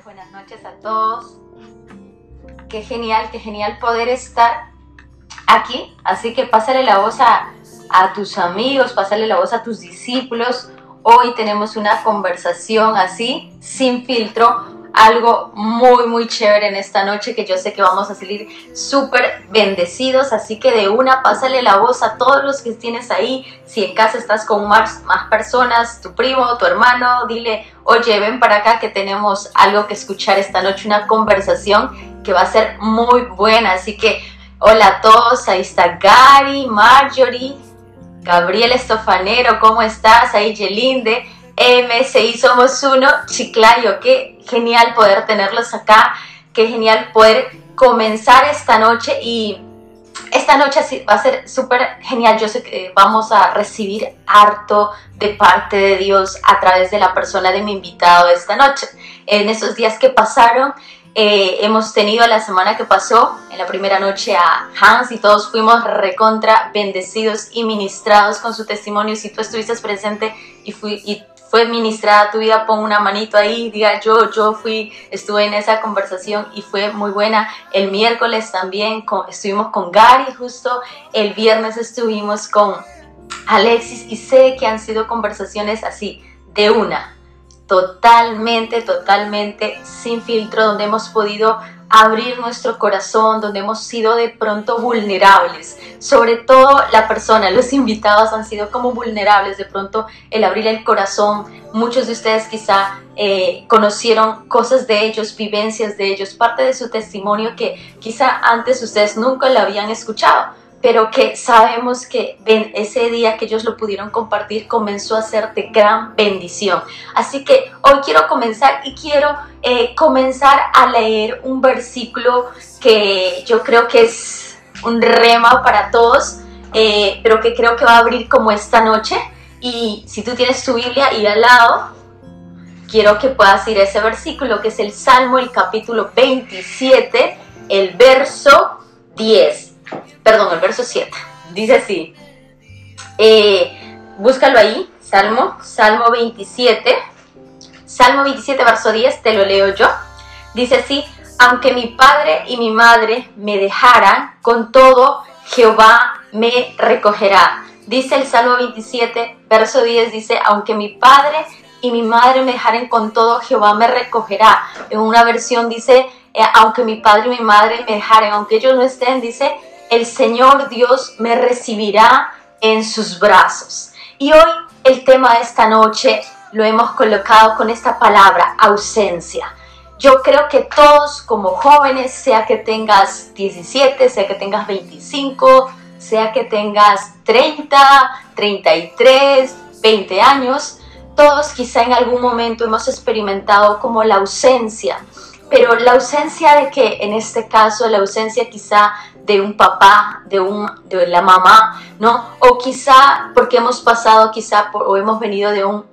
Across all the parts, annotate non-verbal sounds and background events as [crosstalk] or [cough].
Buenas noches a todos. Qué genial, qué genial poder estar aquí. Así que pásale la voz a, a tus amigos, pásale la voz a tus discípulos. Hoy tenemos una conversación así, sin filtro, algo muy, muy chévere en esta noche que yo sé que vamos a salir súper bendecidos. Así que de una, pásale la voz a todos los que tienes ahí. Si en casa estás con más, más personas, tu primo, tu hermano, dile, oye, ven para acá que tenemos algo que escuchar esta noche, una conversación que va a ser muy buena. Así que, hola a todos, ahí está Gary, Marjorie, Gabriel Estofanero, ¿cómo estás? Ahí Yelinde. MSI Somos Uno, Chiclayo, qué genial poder tenerlos acá, qué genial poder comenzar esta noche y esta noche va a ser súper genial. Yo sé que vamos a recibir harto de parte de Dios a través de la persona de mi invitado esta noche. En esos días que pasaron, eh, hemos tenido la semana que pasó, en la primera noche, a Hans y todos fuimos recontra bendecidos y ministrados con su testimonio. Si tú estuviste presente y, fui, fue ministrada tu vida, pon una manito ahí, diga yo, yo fui, estuve en esa conversación y fue muy buena. El miércoles también estuvimos con Gary, justo el viernes estuvimos con Alexis y sé que han sido conversaciones así, de una, totalmente, totalmente sin filtro, donde hemos podido abrir nuestro corazón, donde hemos sido de pronto vulnerables. Sobre todo la persona, los invitados han sido como vulnerables, de pronto el abrir el corazón. Muchos de ustedes quizá eh, conocieron cosas de ellos, vivencias de ellos, parte de su testimonio que quizá antes ustedes nunca lo habían escuchado pero que sabemos que ese día que ellos lo pudieron compartir comenzó a ser de gran bendición. Así que hoy quiero comenzar y quiero eh, comenzar a leer un versículo que yo creo que es un rema para todos, eh, pero que creo que va a abrir como esta noche. Y si tú tienes tu Biblia ahí al lado, quiero que puedas ir a ese versículo que es el Salmo, el capítulo 27, el verso 10 perdón, el verso 7. Dice así, eh, búscalo ahí, Salmo, Salmo 27, Salmo 27, verso 10, te lo leo yo. Dice así, aunque mi padre y mi madre me dejaran, con todo Jehová me recogerá. Dice el Salmo 27, verso 10, dice, aunque mi padre y mi madre me dejaren con todo, Jehová me recogerá. En una versión dice, eh, aunque mi padre y mi madre me dejaren, aunque ellos no estén, dice, el Señor Dios me recibirá en sus brazos. Y hoy el tema de esta noche lo hemos colocado con esta palabra, ausencia. Yo creo que todos como jóvenes, sea que tengas 17, sea que tengas 25, sea que tengas 30, 33, 20 años, todos quizá en algún momento hemos experimentado como la ausencia. Pero la ausencia de que en este caso, la ausencia quizá de un papá, de, un, de la mamá, ¿no? O quizá porque hemos pasado, quizá o hemos venido de un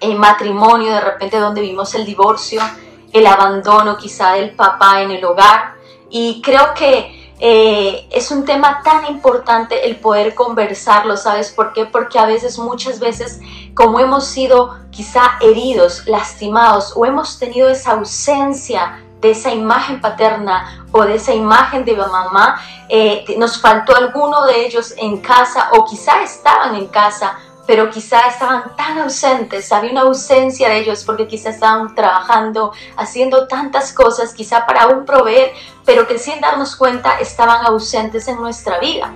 eh, matrimonio de repente donde vimos el divorcio, el abandono quizá del papá en el hogar. Y creo que eh, es un tema tan importante el poder conversarlo, ¿sabes por qué? Porque a veces, muchas veces, como hemos sido quizá heridos, lastimados o hemos tenido esa ausencia de esa imagen paterna o de esa imagen de mamá, eh, nos faltó alguno de ellos en casa o quizá estaban en casa, pero quizá estaban tan ausentes, había una ausencia de ellos porque quizá estaban trabajando, haciendo tantas cosas, quizá para un proveer, pero que sin darnos cuenta estaban ausentes en nuestra vida.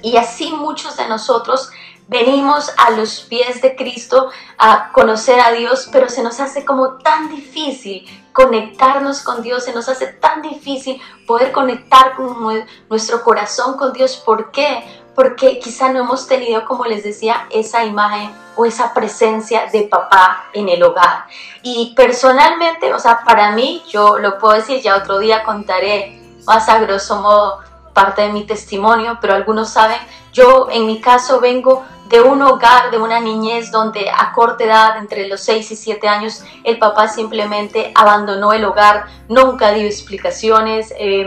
Y así muchos de nosotros venimos a los pies de Cristo a conocer a Dios, pero se nos hace como tan difícil conectarnos con Dios, se nos hace tan difícil poder conectar con nuestro corazón con Dios. ¿Por qué? Porque quizá no hemos tenido, como les decía, esa imagen o esa presencia de papá en el hogar. Y personalmente, o sea, para mí, yo lo puedo decir, ya otro día contaré más a grosso modo parte de mi testimonio, pero algunos saben, yo en mi caso vengo de un hogar, de una niñez donde a corta edad, entre los 6 y 7 años, el papá simplemente abandonó el hogar, nunca dio explicaciones. Eh,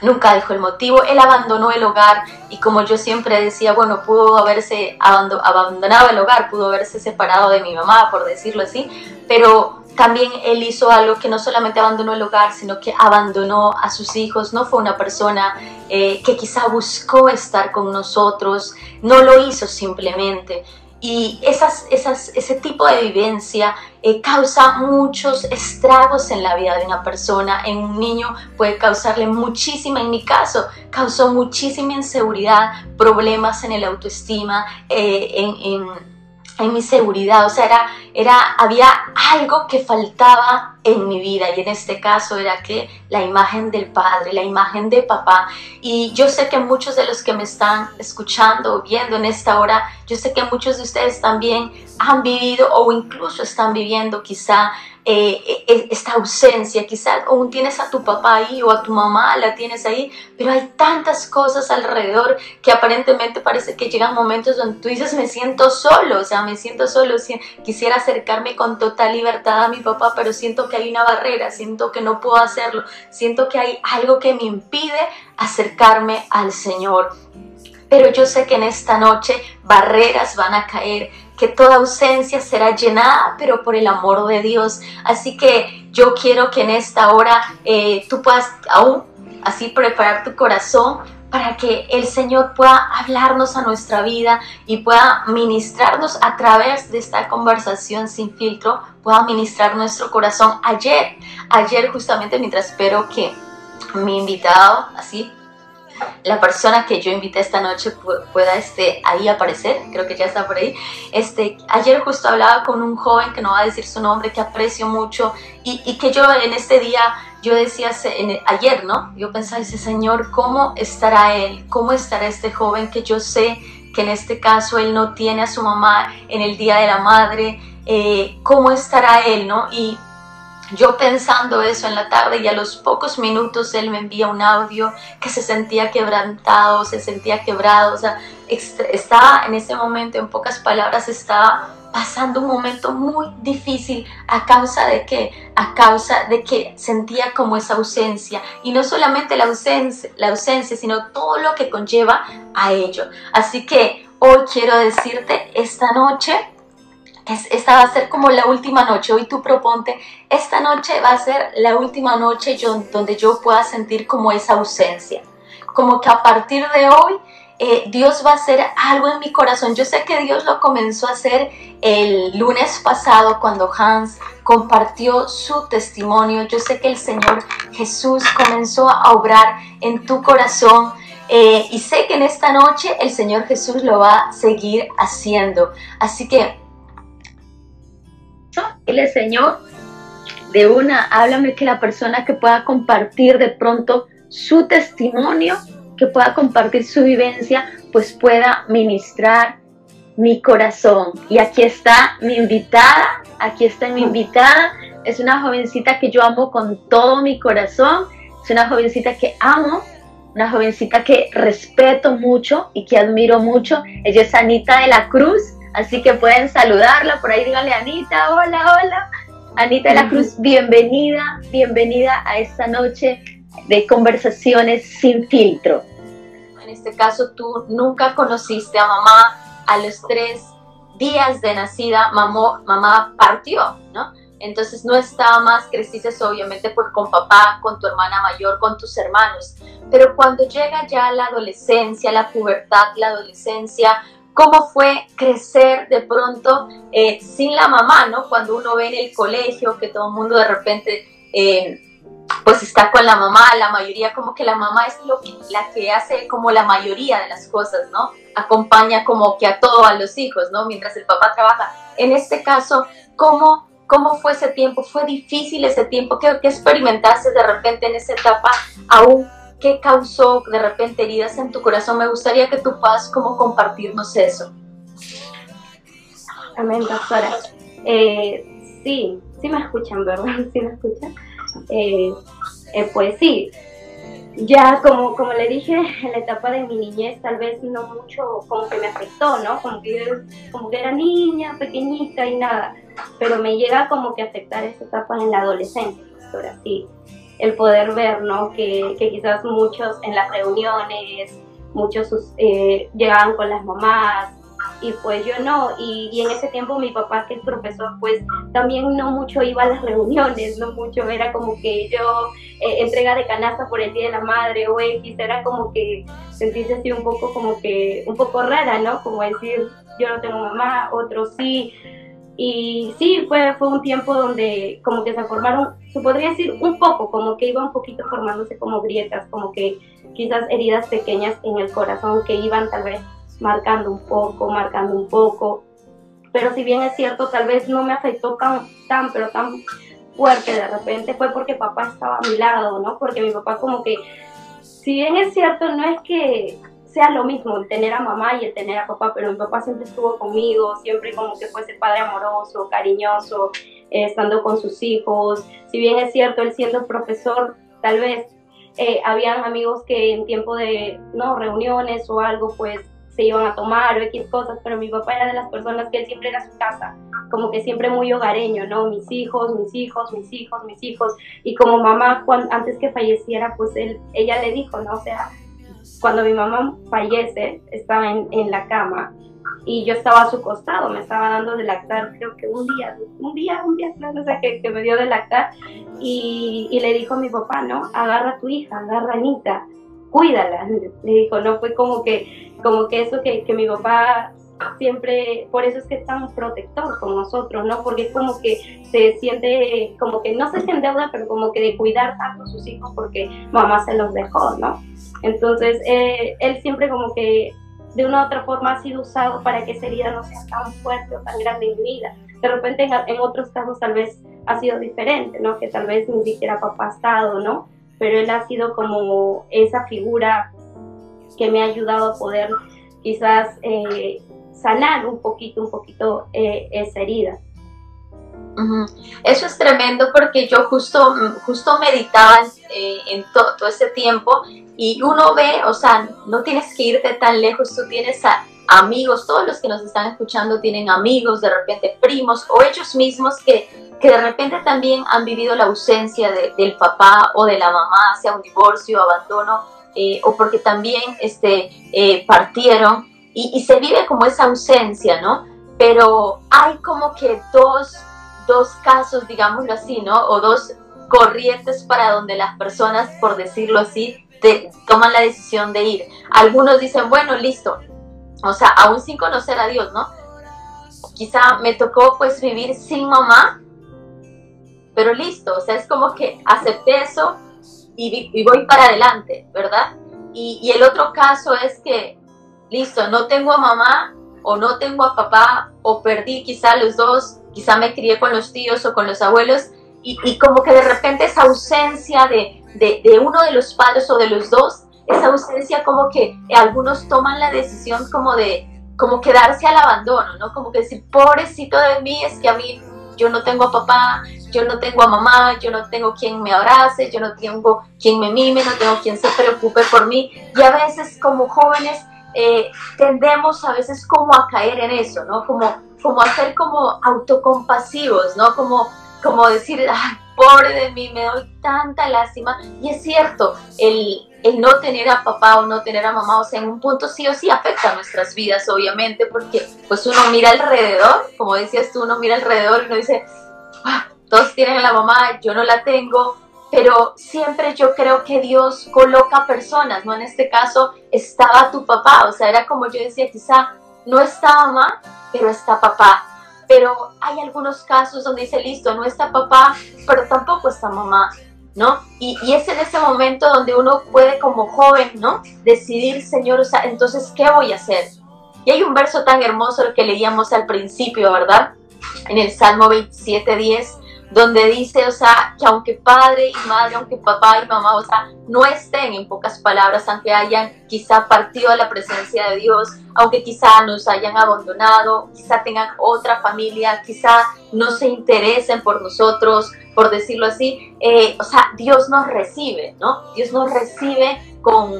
nunca dijo el motivo, él abandonó el hogar y como yo siempre decía, bueno, pudo haberse abandonado el hogar, pudo haberse separado de mi mamá, por decirlo así, pero también él hizo algo que no solamente abandonó el hogar, sino que abandonó a sus hijos. No fue una persona eh, que quizá buscó estar con nosotros, no lo hizo simplemente. Y esas, esas, ese tipo de vivencia eh, causa muchos estragos en la vida de una persona. En un niño puede causarle muchísima, en mi caso, causó muchísima inseguridad, problemas en el autoestima, eh, en, en en mi seguridad, o sea, era, era, había algo que faltaba en mi vida y en este caso era que la imagen del padre, la imagen de papá. Y yo sé que muchos de los que me están escuchando o viendo en esta hora, yo sé que muchos de ustedes también han vivido o incluso están viviendo quizá eh, e, esta ausencia, quizás aún tienes a tu papá ahí o a tu mamá la tienes ahí, pero hay tantas cosas alrededor que aparentemente parece que llegan momentos donde tú dices me siento solo, o sea, me siento solo, quisiera acercarme con total libertad a mi papá, pero siento que hay una barrera, siento que no puedo hacerlo, siento que hay algo que me impide acercarme al Señor. Pero yo sé que en esta noche barreras van a caer, que toda ausencia será llenada, pero por el amor de Dios. Así que yo quiero que en esta hora eh, tú puedas aún así preparar tu corazón para que el Señor pueda hablarnos a nuestra vida y pueda ministrarnos a través de esta conversación sin filtro, pueda ministrar nuestro corazón. Ayer, ayer justamente mientras espero que mi invitado, así la persona que yo invité esta noche pueda este, ahí aparecer, creo que ya está por ahí. Este, ayer justo hablaba con un joven que no va a decir su nombre, que aprecio mucho y, que yo en este día, yo decía ayer, ¿no? Yo pensaba, ese Señor, ¿cómo estará él? ¿Cómo estará este joven que yo sé que en este caso él no tiene a su mamá en el Día de la Madre? Eh, ¿Cómo estará él, no? Y yo pensando eso en la tarde y a los pocos minutos él me envía un audio que se sentía quebrantado, se sentía quebrado, o sea, estaba en ese momento, en pocas palabras, estaba pasando un momento muy difícil. A causa de que a causa de que sentía como esa ausencia. Y no solamente la ausencia, la ausencia, sino todo lo que conlleva a ello. Así que hoy quiero decirte esta noche esta va a ser como la última noche. Hoy tú proponte, esta noche va a ser la última noche donde yo pueda sentir como esa ausencia. Como que a partir de hoy eh, Dios va a hacer algo en mi corazón. Yo sé que Dios lo comenzó a hacer el lunes pasado cuando Hans compartió su testimonio. Yo sé que el Señor Jesús comenzó a obrar en tu corazón. Eh, y sé que en esta noche el Señor Jesús lo va a seguir haciendo. Así que Dile, Señor, de una, háblame que la persona que pueda compartir de pronto su testimonio, que pueda compartir su vivencia, pues pueda ministrar mi corazón. Y aquí está mi invitada, aquí está mi invitada. Es una jovencita que yo amo con todo mi corazón. Es una jovencita que amo, una jovencita que respeto mucho y que admiro mucho. Ella es Anita de la Cruz. Así que pueden saludarla, por ahí díganle Anita, hola, hola. Anita de la Cruz, bienvenida, bienvenida a esta noche de conversaciones sin filtro. En este caso, tú nunca conociste a mamá a los tres días de nacida, mamá, mamá partió, ¿no? Entonces no estaba más, creciste obviamente por, con papá, con tu hermana mayor, con tus hermanos. Pero cuando llega ya la adolescencia, la pubertad, la adolescencia, cómo fue crecer de pronto eh, sin la mamá, ¿no? Cuando uno ve en el colegio que todo el mundo de repente eh, pues está con la mamá, la mayoría como que la mamá es lo que, la que hace como la mayoría de las cosas, ¿no? Acompaña como que a todos a los hijos, ¿no? Mientras el papá trabaja. En este caso, ¿cómo, cómo fue ese tiempo? ¿Fue difícil ese tiempo? ¿Qué, qué experimentaste de repente en esa etapa aún ¿Qué causó de repente heridas en tu corazón? Me gustaría que tú puedas como compartirnos eso. Amén, doctora. Eh, sí, sí me escuchan, ¿verdad? [laughs] Sí me escuchan. Eh, eh, pues sí, ya como, como le dije, en la etapa de mi niñez tal vez no mucho como que me afectó, ¿no? Como que, como que era niña, pequeñita y nada, pero me llega como que a afectar esa etapa en la adolescencia, doctora, sí el poder ver, ¿no? Que, quizás muchos en las reuniones, muchos eh, llegaban con las mamás y pues yo no. Y, en ese tiempo mi papá, que es profesor, pues también no mucho iba a las reuniones, no mucho, era como que yo eh, entrega de canasta por el Día de la Madre o X, era como que sentirse así un poco como que, un poco rara, ¿no? Como decir, yo no tengo mamá, otros sí. Y sí, fue, fue un tiempo donde como que se formaron, se podría decir un poco, como que iba un poquito formándose como grietas, como que quizás heridas pequeñas en el corazón que iban tal vez marcando un poco, marcando un poco. Pero si bien es cierto, tal vez no me afectó tan, tan, pero tan fuerte de repente, fue porque papá estaba a mi lado, ¿no? Porque mi papá como que, si bien es cierto, no es que sea lo mismo el tener a mamá y el tener a papá, pero mi papá siempre estuvo conmigo, siempre como que fuese padre amoroso, cariñoso, eh, estando con sus hijos. Si bien es cierto, él siendo profesor, tal vez eh, habían amigos que en tiempo de no reuniones o algo, pues se iban a tomar o X cosas, pero mi papá era de las personas que él siempre era su casa, como que siempre muy hogareño, ¿no? Mis hijos, mis hijos, mis hijos, mis hijos. Y como mamá, antes que falleciera, pues él, ella le dijo, ¿no? O sea, cuando mi mamá fallece, estaba en, en la cama y yo estaba a su costado, me estaba dando de lactar, creo que un día, un día, un día, no sé, que, que me dio de lactar y, le dijo a mi papá, ¿no? Agarra a tu hija, agarra a Anita, cuídala. Le dijo, no fue como que, como que eso que, que mi papá siempre, por eso es que es tan protector con nosotros, ¿no? Porque es como que se siente, como que no se siente deuda, pero como que de cuidar tanto a sus hijos porque mamá se los dejó, ¿no? Entonces, eh, él siempre como que de una u otra forma ha sido usado para que esa herida no sea tan fuerte o tan grande en mi vida. De repente en, otros casos tal vez ha sido diferente, ¿no? Que tal vez ni siquiera papá ha estado, ¿no? Pero él ha sido como esa figura que me ha ayudado a poder quizás eh, sanar un poquito, un poquito eh, esa herida. Eso es tremendo porque yo justo, justo meditaba eh, en todo ese tiempo y uno ve, o sea, no tienes que irte tan lejos, tú tienes a amigos, todos los que nos están escuchando tienen amigos, de repente primos o ellos mismos que, que de repente también han vivido la ausencia del papá o de la mamá, sea un divorcio, abandono, eh, o porque también este, eh, partieron y, y se vive como esa ausencia, ¿no? Pero hay como que dos dos casos, digámoslo así, ¿no? O dos corrientes para donde las personas, por decirlo así, toman la decisión de ir. Algunos dicen, bueno, listo, o sea, aún sin conocer a Dios, ¿no? Quizá me tocó pues vivir sin mamá, pero listo, o sea, es como que acepté eso y, voy para adelante, ¿verdad? Y, y el otro caso es que, listo, no tengo a mamá o no tengo a papá o perdí quizá los dos quizá me crié con los tíos o con los abuelos y, como que de repente esa ausencia de, de, uno de los padres o de los dos, esa ausencia como que algunos toman la decisión como de como quedarse al abandono, ¿no? Como que decir, pobrecito de mí, es que a mí yo no tengo a papá, yo no tengo a mamá, yo no tengo quien me abrace, yo no tengo quien me mime, no tengo quien se preocupe por mí. Y a veces como jóvenes eh, tendemos a veces como a caer en eso, ¿no? Como como hacer como autocompasivos, ¿no? Como, como decir, ay, pobre de mí, me doy tanta lástima. Y es cierto, el, el no tener a papá o no tener a mamá, o sea, en un punto sí o sí afecta a nuestras vidas, obviamente, porque pues uno mira alrededor, como decías tú, uno mira alrededor y uno dice, ah, todos tienen a la mamá, yo no la tengo, pero siempre yo creo que Dios coloca personas, ¿no? En este caso estaba tu papá, o sea, era como yo decía, quizá no está mamá, pero está papá. Pero hay algunos casos donde dice, listo, no está papá, pero tampoco está mamá, ¿no? Y, y, es en ese momento donde uno puede como joven, ¿no? Decidir, Señor, o sea, entonces, ¿qué voy a hacer? Y hay un verso tan hermoso que leíamos al principio, ¿verdad? En el Salmo 27, 10, donde dice, o sea, que aunque padre y madre, aunque papá y mamá, o sea, no estén en pocas palabras, aunque hayan quizá partido a la presencia de Dios, aunque quizá nos hayan abandonado, quizá tengan otra familia, quizá no se interesen por nosotros, por decirlo así, eh, o sea, Dios nos recibe, ¿no? Dios nos recibe con,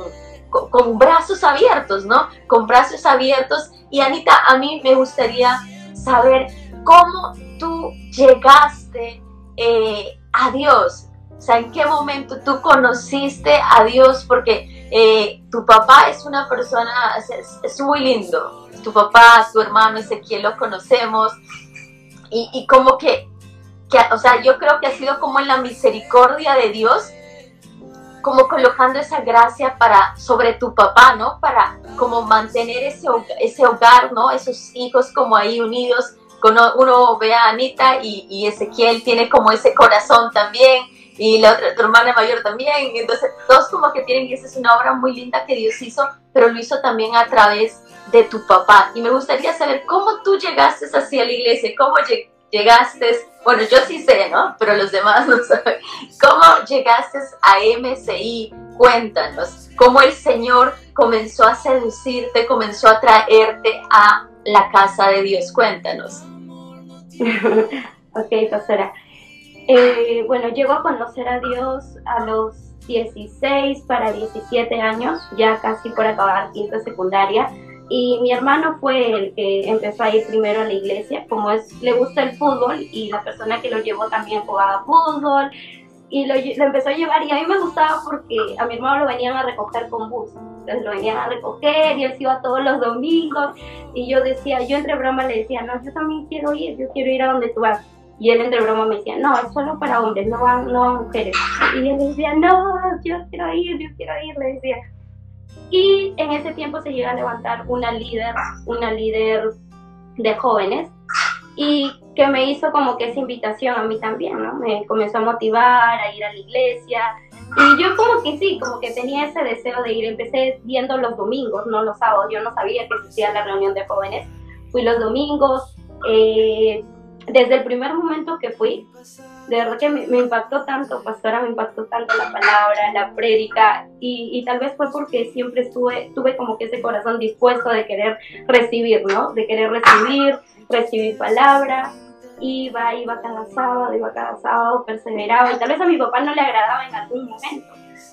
con, con brazos abiertos, ¿no? Con brazos abiertos. Y Anita, a mí me gustaría saber cómo tú llegaste eh, a Dios? O sea, ¿en qué momento tú conociste a Dios? Porque eh, tu papá es una persona, es, muy lindo. Tu papá, tu hermano Ezequiel lo conocemos. Y, como que, que, o sea, yo creo que ha sido como en la misericordia de Dios como colocando esa gracia para sobre tu papá, ¿no? Para como mantener ese, ese hogar, ¿no? Esos hijos como ahí unidos. Uno ve a Anita y, Ezequiel tiene como ese corazón también y la otra, tu hermana mayor también. Entonces, todos como que tienen, y esa es una obra muy linda que Dios hizo, pero lo hizo también a través de tu papá. Y me gustaría saber cómo tú llegaste así a la iglesia, cómo llegaste bueno, yo sí sé, ¿no? Pero los demás [laughs] no saben. ¿Cómo llegaste a MCI? Cuéntanos. ¿Cómo el Señor comenzó a seducirte, comenzó a traerte a la casa de Dios? Cuéntanos. [laughs] ok, pastora. Eh, bueno, llego a conocer a Dios a los 16 para 17 años, ya casi por acabar quinta secundaria. Y mi hermano fue el que empezó a ir primero a la iglesia, como es, le gusta el fútbol y la persona que lo llevó también jugaba fútbol y lo, empezó a llevar y a mí me gustaba porque a mi hermano lo venían a recoger con bus, entonces lo venían a recoger y él se iba todos los domingos y yo decía, yo entre broma le decía, no, yo también quiero ir, yo quiero ir a donde tú vas. Y él entre broma me decía, no, es solo para hombres, no van, no van mujeres. Y él decía, no, yo quiero ir, yo quiero ir, le decía. Y en ese tiempo se llega a levantar una líder, una líder de jóvenes y que me hizo como que esa invitación a mí también, ¿no? Me comenzó a motivar a ir a la iglesia y yo como que sí, como que tenía ese deseo de ir. Empecé viendo los domingos, no los sábados. Yo no sabía que existía la reunión de jóvenes. Fui los domingos. Eh, desde el primer momento que fui, de verdad que me, impactó tanto, pastora, me impactó tanto la palabra, la prédica, y, tal vez fue porque siempre estuve, tuve como que ese corazón dispuesto de querer recibir, ¿no? De querer recibir, recibir palabra, iba, iba cada sábado, iba cada sábado, perseveraba, y tal vez a mi papá no le agradaba en algún momento,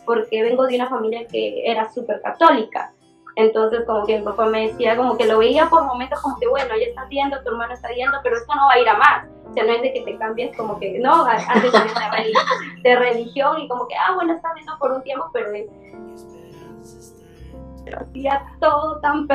porque vengo de una familia que era súper católica, entonces, como que mi papá me decía, como que lo veía por momentos como que, bueno, ya estás viendo, tu hermano está viendo, pero esto no va a ir a más. O sea, no es de que te cambies como que, no, antes de, religión y como que, ah, bueno, está viendo por un tiempo, pero, pero hacía todo tan...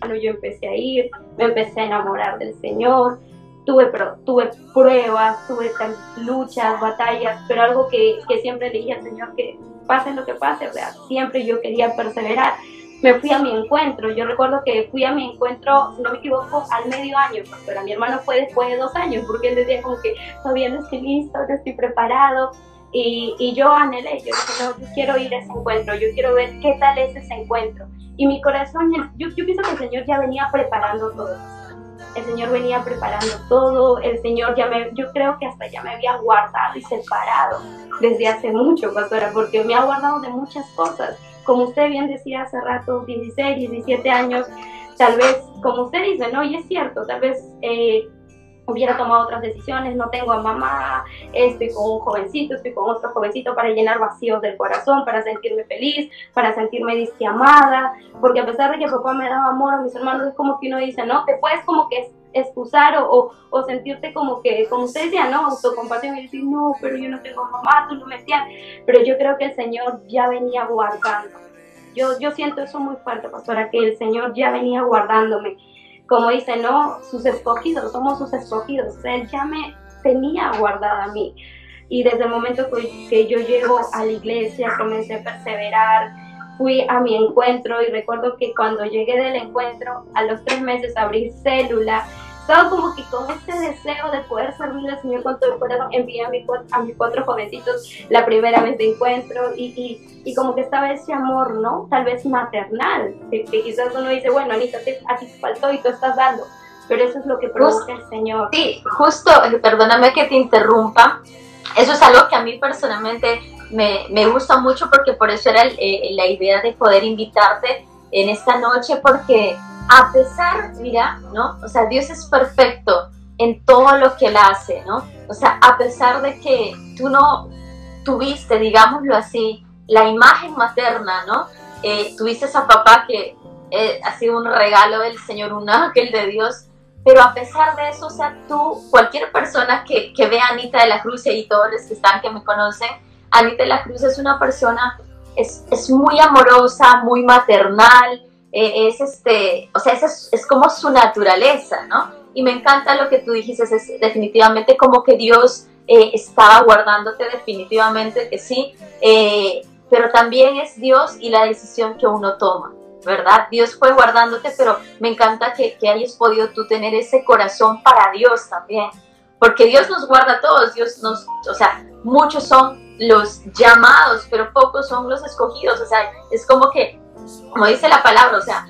Bueno, yo empecé a ir, me empecé a enamorar del Señor, tuve, tuve pruebas, tuve luchas, batallas, pero algo que, que siempre le dije al Señor que pase lo que pase, siempre yo quería perseverar. Me fui a mi encuentro, yo recuerdo que fui a mi encuentro, no me equivoco, al medio año, pero mi hermano fue después de dos años, porque él decía como que todavía no estoy listo, no estoy preparado, y, y, yo anhelé, yo dije, no, yo quiero ir a ese encuentro, yo quiero ver qué tal es ese encuentro. Y mi corazón, yo, yo pienso que el Señor ya venía preparando todo. El Señor venía preparando todo, el Señor ya me, yo creo que hasta ya me había guardado y separado desde hace mucho, pastora, porque me ha guardado de muchas cosas. Como usted bien decía hace rato, 16, 17 años, tal vez, como usted dice, ¿no? Y es cierto, tal vez eh, hubiera tomado otras decisiones, no tengo a mamá, estoy con un jovencito, estoy con otro jovencito para llenar vacíos del corazón, para sentirme feliz, para sentirme disqueamada, porque a pesar de que papá me daba amor a mis hermanos, es como que uno dice, no, te puedes como que excusar o, o, sentirte como que, como usted decía, ¿no? Autocompasión y decir, no, pero yo no tengo mamá, tú no me entiendes. Pero yo creo que el Señor ya venía guardando. Yo, yo siento eso muy fuerte, pastora, que el Señor ya venía guardándome. Como dice, no, sus escogidos, somos sus escogidos. Él ya me tenía guardada a mí. Y desde el momento que yo llego a la iglesia, comencé a perseverar, fui a mi encuentro y recuerdo que cuando llegué del encuentro, a los tres meses abrí célula, estaba como que con ese deseo de poder servirle al Señor con todo el corazón, envié a, a mis cuatro jovencitos la primera vez de encuentro y, y, y, como que estaba ese amor, ¿no? Tal vez maternal, que, quizás uno dice, bueno, Anita, a ti te faltó y tú estás dando, pero eso es lo que produce el Señor. Sí, justo, perdóname que te interrumpa, eso es algo que a mí personalmente me, me gusta mucho porque por eso era eh, la idea de poder invitarte en esta noche porque a pesar, mira, ¿no? O sea, Dios es perfecto en todo lo que Él hace, ¿no? O sea, a pesar de que tú no tuviste, digámoslo así, la imagen materna, ¿no? Eh, tuviste a papá que eh, ha sido un regalo del Señor, un ángel de Dios, pero a pesar de eso, o sea, tú, cualquier persona que, que vea a Anita de la Cruz y todos los que están que me conocen, Anita de la Cruz es una persona es, es muy amorosa, muy maternal, eh, es este, o sea, es, es como su naturaleza, ¿no? Y me encanta lo que tú dijiste, es definitivamente como que Dios eh, estaba guardándote definitivamente que sí, eh, pero también es Dios y la decisión que uno toma, ¿verdad? Dios fue guardándote, pero me encanta que, que hayas podido tú tener ese corazón para Dios también, porque Dios nos guarda a todos, Dios nos, o sea, muchos son los llamados, pero pocos son los escogidos, o sea, es como que, como dice la palabra, o sea,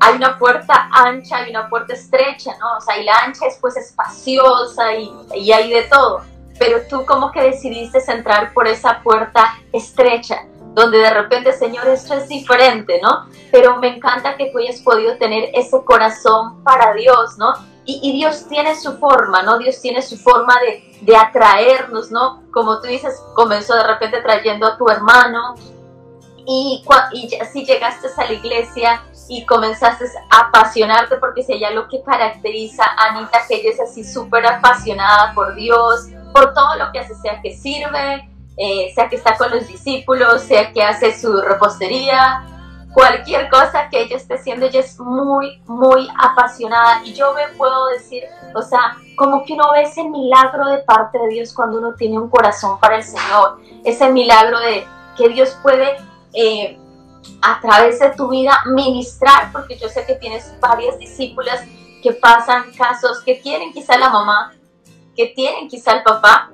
hay una puerta ancha y una puerta estrecha, ¿no? O sea, y la ancha es pues espaciosa y, y hay de todo, pero tú como que decidiste entrar por esa puerta estrecha, donde de repente, Señor, esto es diferente, ¿no? Pero me encanta que tú hayas podido tener ese corazón para Dios, ¿no? Y, Dios tiene su forma, ¿no? Dios tiene su forma de, de atraernos, ¿no? Como tú dices, comenzó de repente trayendo a tu hermano y, y así llegaste a la iglesia y comenzaste a apasionarte porque si hay lo que caracteriza a Anita, que ella es así súper apasionada por Dios, por todo lo que hace, sea que sirve, eh, sea que está con los discípulos, sea que hace su repostería, cualquier cosa que ella esté haciendo, ella es muy, muy apasionada. Y yo me puedo decir, o sea, como que uno ve ese milagro de parte de Dios cuando uno tiene un corazón para el Señor, ese milagro de que Dios puede eh, a través de tu vida ministrar, porque yo sé que tienes varias discípulas que pasan casos que tienen quizá la mamá, que tienen quizá el papá,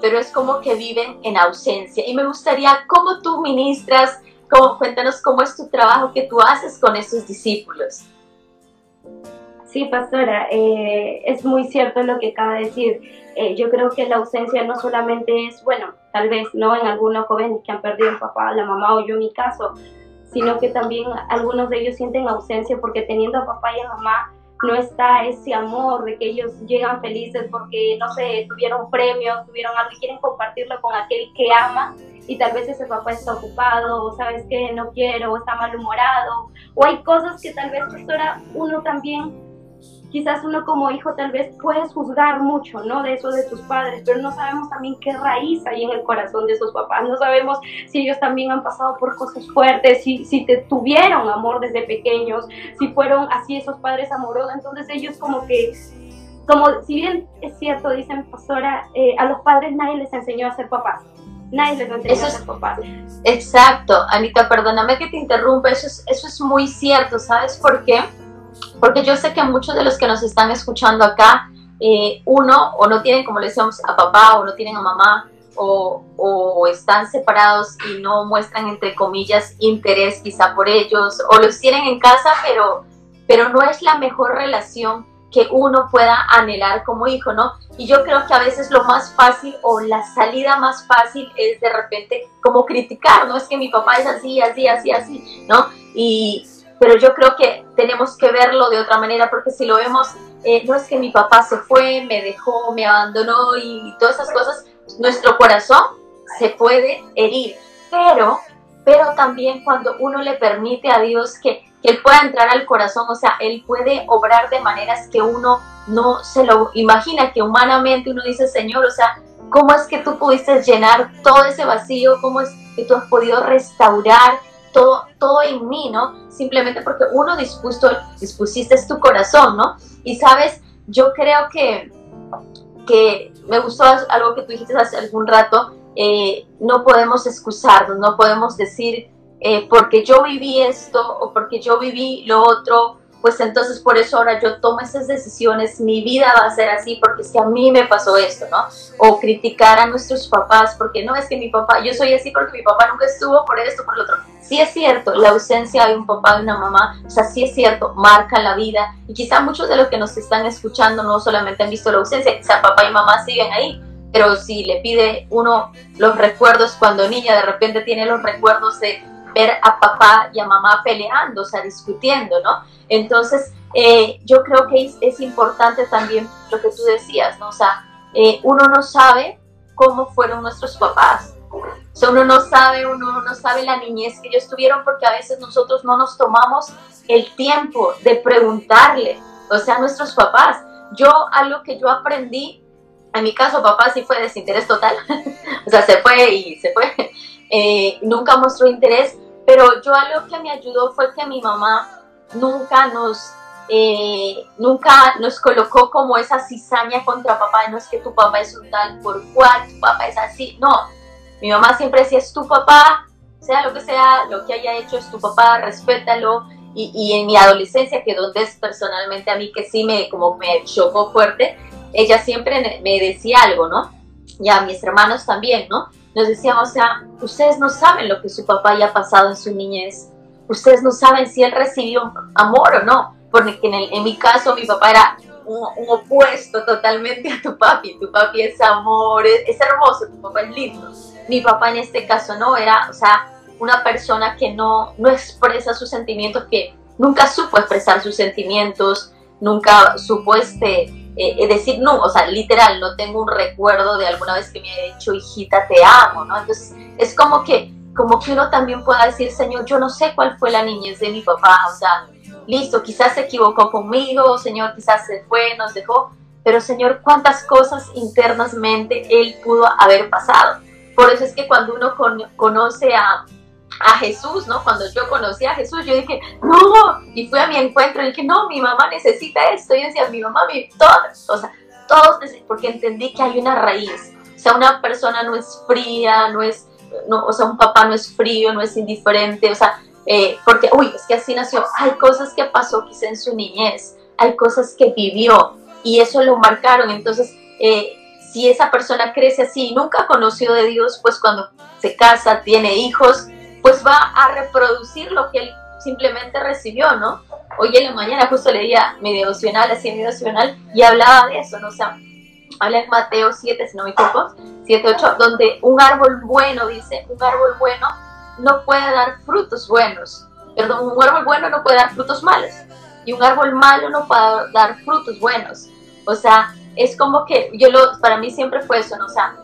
pero es como que viven en ausencia. Y me gustaría cómo tú ministras, cómo, cuéntanos cómo es tu trabajo que tú haces con esos discípulos. Sí, pastora, eh, es muy cierto lo que acaba de decir. Eh, yo creo que la ausencia no solamente es, bueno, tal vez no en algunos jóvenes que han perdido el papá, la mamá o yo en mi caso, sino que también algunos de ellos sienten ausencia porque teniendo a papá y a mamá no está ese amor de que ellos llegan felices porque, no sé, tuvieron premios, tuvieron algo y quieren compartirlo con aquel que ama y tal vez ese papá está ocupado o sabes que no quiero o está malhumorado. O hay cosas que tal vez, pastora, uno también quizás uno como hijo tal vez puedes juzgar mucho, ¿no? De eso de tus padres, pero no sabemos también qué raíz hay en el corazón de esos papás, no sabemos si ellos también han pasado por cosas fuertes, si, si te tuvieron amor desde pequeños, si fueron así esos padres amorosos, entonces ellos como que como si bien es cierto, dicen pastora, eh, a los padres nadie les enseñó a ser papás. Nadie les enseñó a ser papás. Exacto, Anita, perdóname que te interrumpa, eso es, eso es muy cierto, ¿sabes por qué? Porque yo sé que muchos de los que nos están escuchando acá, eh, uno, o no tienen, como le decíamos, a papá, o no tienen a mamá, o, o, están separados y no muestran, entre comillas, interés quizá por ellos, o los tienen en casa, pero, pero no es la mejor relación que uno pueda anhelar como hijo, ¿no? Y yo creo que a veces lo más fácil o la salida más fácil es de repente como criticar, ¿no? Es que mi papá es así, así, así, así, ¿no? Y, pero yo creo que tenemos que verlo de otra manera, porque si lo vemos, eh, no es que mi papá se fue, me dejó, me abandonó y todas esas cosas, nuestro corazón se puede herir, pero, pero también cuando uno le permite a Dios que, que Él pueda entrar al corazón, o sea, Él puede obrar de maneras que uno no se lo imagina, que humanamente uno dice, Señor, o sea, ¿cómo es que tú pudiste llenar todo ese vacío? ¿Cómo es que tú has podido restaurar? todo, todo en mí, ¿no? Simplemente porque uno dispuesto, dispusiste tu corazón, ¿no? Y sabes, yo creo que, que me gustó algo que tú dijiste hace algún rato, eh, no podemos excusarnos, no podemos decir, eh, porque yo viví esto o porque yo viví lo otro, pues entonces por eso ahora yo tomo esas decisiones, mi vida va a ser así porque es que a mí me pasó esto, ¿no? O criticar a nuestros papás porque no es que mi papá, yo soy así porque mi papá nunca estuvo por esto, por lo otro. Sí es cierto, la ausencia de un papá, de una mamá, o sea, sí es cierto, marca la vida y quizá muchos de los que nos están escuchando no solamente han visto la ausencia, quizá papá y mamá siguen ahí, pero si le pide uno los recuerdos cuando niña de repente tiene los recuerdos de ver a papá y a mamá peleando, o sea, discutiendo, ¿no? Entonces, eh, yo creo que es, importante también lo que tú decías, ¿no? O sea, eh, uno no sabe cómo fueron nuestros papás. O sea, uno no sabe, uno no sabe la niñez que ellos tuvieron porque a veces nosotros no nos tomamos el tiempo de preguntarle, o sea, a nuestros papás. Yo, algo que yo aprendí, en mi caso papá sí fue desinterés total, [laughs] o sea, se fue y se fue, eh, nunca mostró interés, pero yo algo que me ayudó fue que mi mamá nunca nos, eh, nunca nos colocó como esa cizaña contra papá, no es que tu papá es un tal por cual, tu papá es así, no, mi mamá siempre decía es tu papá, sea lo que sea, lo que haya hecho es tu papá, respétalo, y, y, en mi adolescencia, que donde es personalmente a mí que sí me, como me chocó fuerte, ella siempre me decía algo, ¿no? Y a mis hermanos también, ¿no? Nos decíamos, o sea, ustedes no saben lo que su papá haya pasado en su niñez, ustedes no saben si él recibió amor o no, porque en, mi caso mi papá era un, un, opuesto totalmente a tu papi, tu papi es amor, es, es hermoso, tu papá es lindo. Mi papá en este caso no, era, o sea, una persona que no, no expresa sus sentimientos, que nunca supo expresar sus sentimientos, nunca supo este, eh, decir no, o sea, literal, no tengo un recuerdo de alguna vez que me haya dicho, hijita, te amo, ¿no? Entonces, es como que, como que uno también pueda decir, Señor, yo no sé cuál fue la niñez de mi papá, o sea, listo, quizás se equivocó conmigo, Señor, quizás se fue, nos dejó, pero Señor, cuántas cosas internamente Él pudo haber pasado. Por eso es que cuando uno con, conoce a, a Jesús, ¿no? Cuando yo conocí a Jesús, yo dije, no, y fui a mi encuentro y dije, no, mi mamá necesita esto. Y decía, mi mamá, mi, todos, o sea, todos, porque entendí que hay una raíz. O sea, una persona no es fría, no es, o sea, un papá no es frío, no es indiferente, o sea, eh, porque, uy, es que así nació. Hay cosas que pasó quizá en su niñez, hay cosas que vivió y eso lo marcaron. Entonces, eh, si esa persona crece así y nunca conoció de Dios, pues cuando se casa, tiene hijos, pues va a reproducir lo que él simplemente recibió, ¿no? Hoy en la mañana justo leía mi devocional, así mi devocional, y hablaba de eso, ¿no? O sea, habla en Mateo 7, si no me equivoco, 7, 8, donde un árbol bueno, dice, un árbol bueno no puede dar frutos buenos, perdón, un árbol bueno no puede dar frutos malos, y un árbol malo no puede dar frutos buenos. O sea, es como que yo lo, para mí siempre fue eso, ¿no? O sea,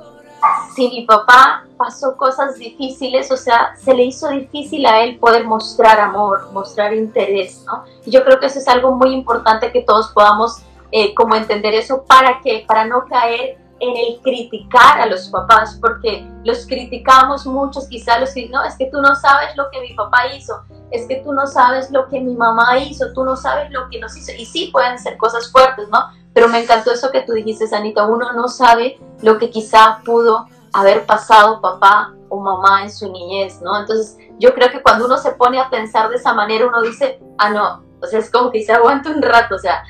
si mi papá pasó cosas difíciles, o sea, se le hizo difícil a él poder mostrar amor, mostrar interés, ¿no? Y yo creo que eso es algo muy importante que todos podamos eh, como entender eso para que, para no caer en el criticar a los papás, porque los criticamos muchos, quizá los no, es que tú no sabes lo que mi papá hizo, es que tú no sabes lo que mi mamá hizo, tú no sabes lo que nos hizo, y sí pueden ser cosas fuertes, ¿no? Pero me encantó eso que tú dijiste, Anita, uno no sabe lo que quizá pudo haber pasado papá o mamá en su niñez, ¿no? Entonces, yo creo que cuando uno se pone a pensar de esa manera, uno dice, ah, no, o sea, es como que se [laughs] aguanta un rato, o sea,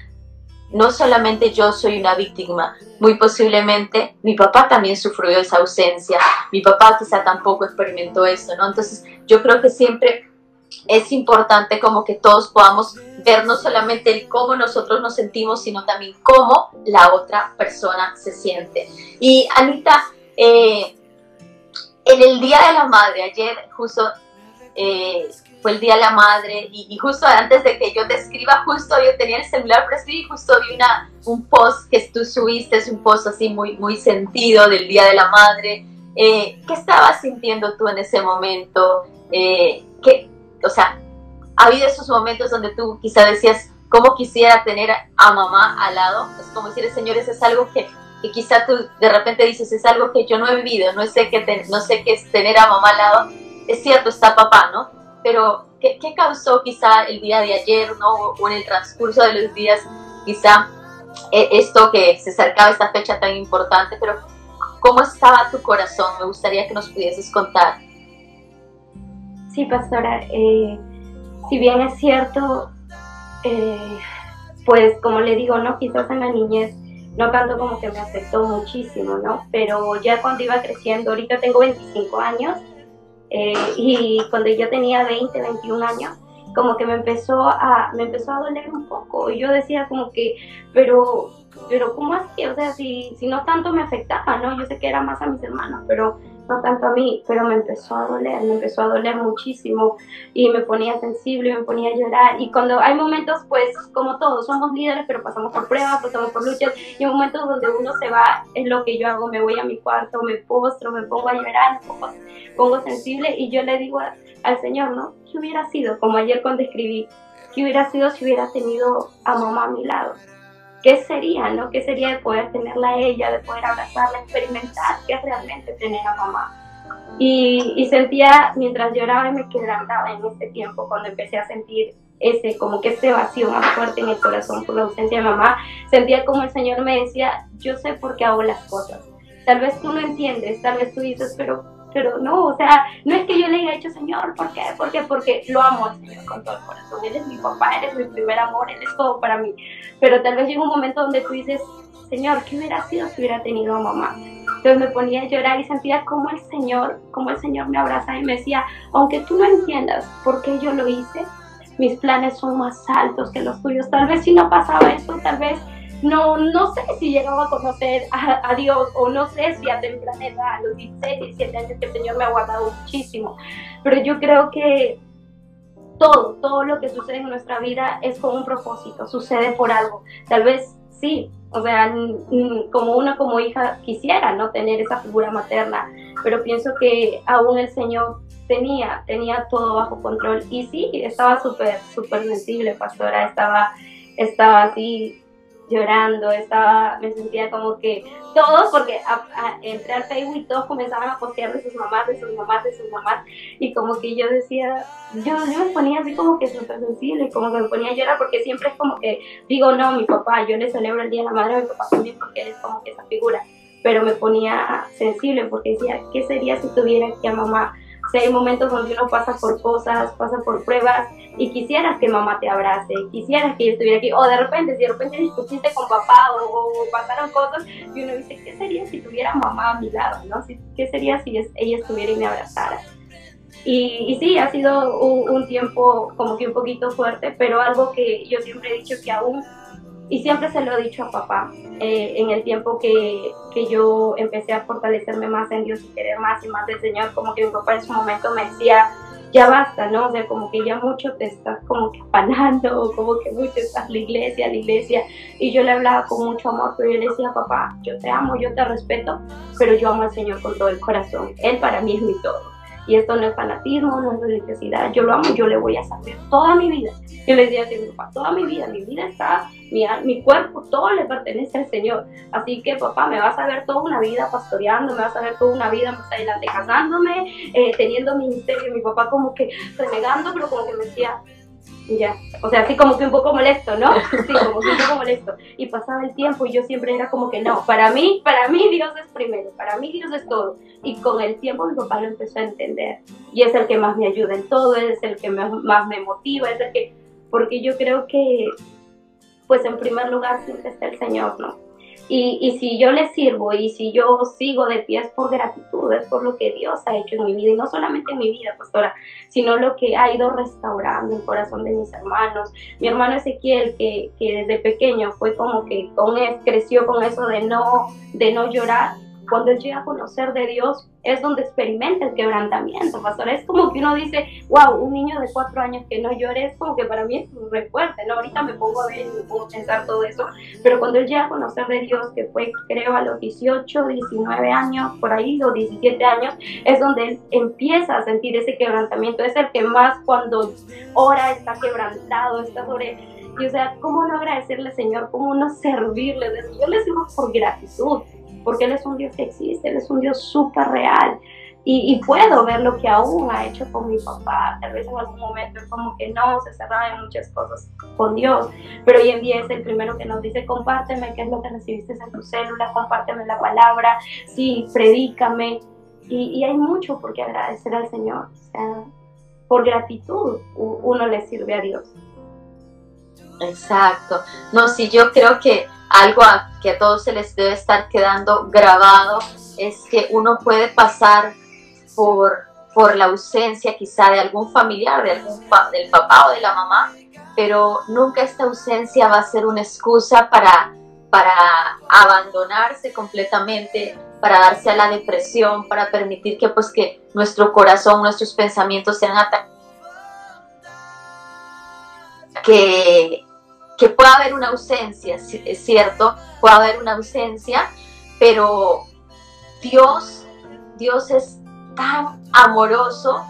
no solamente yo soy una víctima, muy posiblemente mi papá también sufrió esa ausencia, mi papá quizá tampoco experimentó eso, ¿no? Entonces, yo creo que siempre es importante como que todos podamos ver no solamente el cómo nosotros nos sentimos, sino también cómo la otra persona se siente. Y Anita, eh, en el Día de la Madre, ayer justo eh, fue el Día de la Madre y, justo antes de que yo te escriba, justo yo tenía el celular para escribir, justo vi una, un post que tú subiste, es un post así muy, muy sentido del Día de la Madre. Eh, ¿Qué estabas sintiendo tú en ese momento? Eh, ¿qué, o sea, ha habido esos momentos donde tú quizá decías, ¿cómo quisiera tener a mamá al lado? Es como decir, señores, es algo que, que, quizá tú de repente dices, es algo que yo no he vivido, no sé qué, no sé es tener a mamá al lado. Es cierto, está papá, ¿no? Pero, ¿qué, ¿qué, causó quizá el día de ayer, ¿no? O en el transcurso de los días, quizá eh, esto que se acercaba esta fecha tan importante, pero ¿cómo estaba tu corazón? Me gustaría que nos pudieses contar. Sí, pastora, eh, si bien es cierto, eh, pues como le digo, no, quizás en la niñez no tanto como que me afectó muchísimo, ¿no? Pero ya cuando iba creciendo, ahorita tengo 25 años eh, y cuando yo tenía 20, 21 años, como que me empezó a me empezó a doler un poco y yo decía como que, pero pero ¿cómo así? O sea, si, si no tanto me afectaba, ¿no? Yo sé que era más a mis hermanos, pero no tanto a mí, pero me empezó a doler, me empezó a doler muchísimo y me ponía sensible, me ponía a llorar. Y cuando hay momentos, pues como todos, somos líderes, pero pasamos por pruebas, pasamos por luchas y hay momentos donde uno se va, es lo que yo hago, me voy a mi cuarto, me postro, me pongo a llorar, pongo, sensible y yo le digo al Señor, ¿no? ¿Qué hubiera sido? Como ayer cuando escribí, ¿qué hubiera sido si hubiera tenido a mamá a mi lado? ¿Qué sería, no? ¿Qué sería de poder tenerla a ella, de poder abrazarla, experimentar qué es realmente tener a mamá? Y, y, sentía, mientras lloraba y me quebrantaba en este tiempo, cuando empecé a sentir ese, como que ese vacío más fuerte en el corazón por la ausencia de mamá, sentía como el Señor me decía, yo sé por qué hago las cosas. Tal vez tú no entiendes, tal vez tú dices, pero, pero no, o sea, no es que yo le haya dicho, Señor, ¿por qué? ¿Por qué? Porque lo amo al Señor con todo el corazón. Él es mi papá, Él mi primer amor, Él es todo para mí. Pero tal vez llega un momento donde tú dices, Señor, ¿qué hubiera sido si hubiera tenido a mamá? Entonces me ponía a llorar y sentía como el Señor, como el Señor me abrazaba y me decía, aunque tú no entiendas por qué yo lo hice, mis planes son más altos que los tuyos. Tal vez si no pasaba eso, tal vez no, no sé si llegaba a conocer a, Dios o no sé si a temprana edad, a los 16, 17 años que el Señor me ha guardado muchísimo. Pero yo creo que todo, todo lo que sucede en nuestra vida es con un propósito, sucede por algo. Tal vez sí, o sea, como una como hija quisiera no tener esa figura materna, pero pienso que aún el Señor tenía, tenía todo bajo control. Y sí, estaba súper, súper sensible, pastora, estaba, estaba así llorando, estaba, me sentía como que todos, porque entré al Facebook y todos comenzaban a postear de sus mamás, de sus mamás, de sus mamás, y como que yo decía, yo, yo me ponía así como que súper sensible, como que me ponía a llorar, porque siempre es como que digo, no, mi papá, yo le celebro el Día de la Madre a mi papá también, porque él es como que esa figura, pero me ponía sensible, porque decía, ¿qué sería si tuviera aquí a mamá? O hay momentos donde uno pasa por cosas, pasa por pruebas y quisieras que mamá te abrace, quisieras que yo estuviera aquí, o de repente, si de repente discutiste con papá o, pasaron cosas y uno dice, ¿qué sería si tuviera mamá a mi lado? ¿no? ¿Qué sería si ella estuviera y me abrazara? Y, y sí, ha sido un, un, tiempo como que un poquito fuerte, pero algo que yo siempre he dicho que aún y siempre se lo he dicho a papá, eh, en el tiempo que, que, yo empecé a fortalecerme más en Dios y querer más y más del Señor, como que mi papá en su momento me decía, ya basta, ¿no? O sea, como que ya mucho te estás como que afanando, [laughs] como que mucho estás la iglesia, la iglesia. Y yo le hablaba con mucho amor, pero yo le decía, papá, yo te amo, yo te respeto, pero yo amo al Señor con todo el corazón. Él para mí es mi todo. Y esto no es fanatismo, no es religiosidad. Yo lo amo, yo le voy a servir toda mi vida. Yo le decía a mi papá, toda mi vida, mi vida está, mi, mi cuerpo, todo le pertenece al Señor. Así que papá, me vas a ver toda una vida pastoreando, me vas a ver toda una vida más adelante casándome, eh, teniendo ministerio. Mi papá como que renegando, pero como que me decía, ya, o sea, así como que un poco molesto, ¿no? [laughs] Sí, como que un poco molesto. Y pasaba el tiempo y yo siempre era como que no, para mí, para mí Dios es primero, para mí Dios es todo. Y con el tiempo mi papá lo empezó a entender. Y es el que más me ayuda en todo, es el que más me motiva, es el que, porque yo creo que, pues en primer lugar siempre está el Señor, ¿no? Y, y, si yo le sirvo y si yo sigo de pie es por gratitud, es por lo que Dios ha hecho en mi vida y no solamente en mi vida, pastora, sino lo que ha ido restaurando el corazón de mis hermanos. Mi hermano Ezequiel, que, que desde pequeño fue como que con él, creció con eso de no, de no llorar, cuando él llega a conocer de Dios, es donde experimenta el quebrantamiento, pastor. Es como que uno dice, wow, un niño de cuatro años que no llore, es como que para mí es muy fuerte, ¿no? Ahorita me pongo a ver y me pongo a pensar todo eso, pero cuando él llega a conocer de Dios, que fue, creo, a los 18, 19 años, por ahí, o 17 años, es donde él empieza a sentir ese quebrantamiento. Es el que más cuando ora está quebrantado, está sobre y o sea, ¿cómo no agradecerle, Señor? ¿Cómo no servirle? Yo le sirvo por gratitud porque Él es un Dios que existe, Él es un Dios súper real. Y, puedo ver lo que aún ha hecho con mi papá. Tal vez en algún momento es como que no, se cerraba en muchas cosas con Dios, pero hoy en día es el primero que nos dice, compárteme qué es lo que recibiste en tu célula, compárteme la palabra, sí, predícame. Y, y hay mucho por qué agradecer al Señor. O sea, por gratitud uno le sirve a Dios. Exacto. No, sí, yo creo que algo que a todos se les debe estar quedando grabado es que uno puede pasar por, por la ausencia quizá de algún familiar, de algún del papá o de la mamá, pero nunca esta ausencia va a ser una excusa para, para abandonarse completamente, para darse a la depresión, para permitir que pues que nuestro corazón, nuestros pensamientos sean atacados. Que que pueda haber una ausencia, es cierto, puede haber una ausencia, pero Dios, Dios es tan amoroso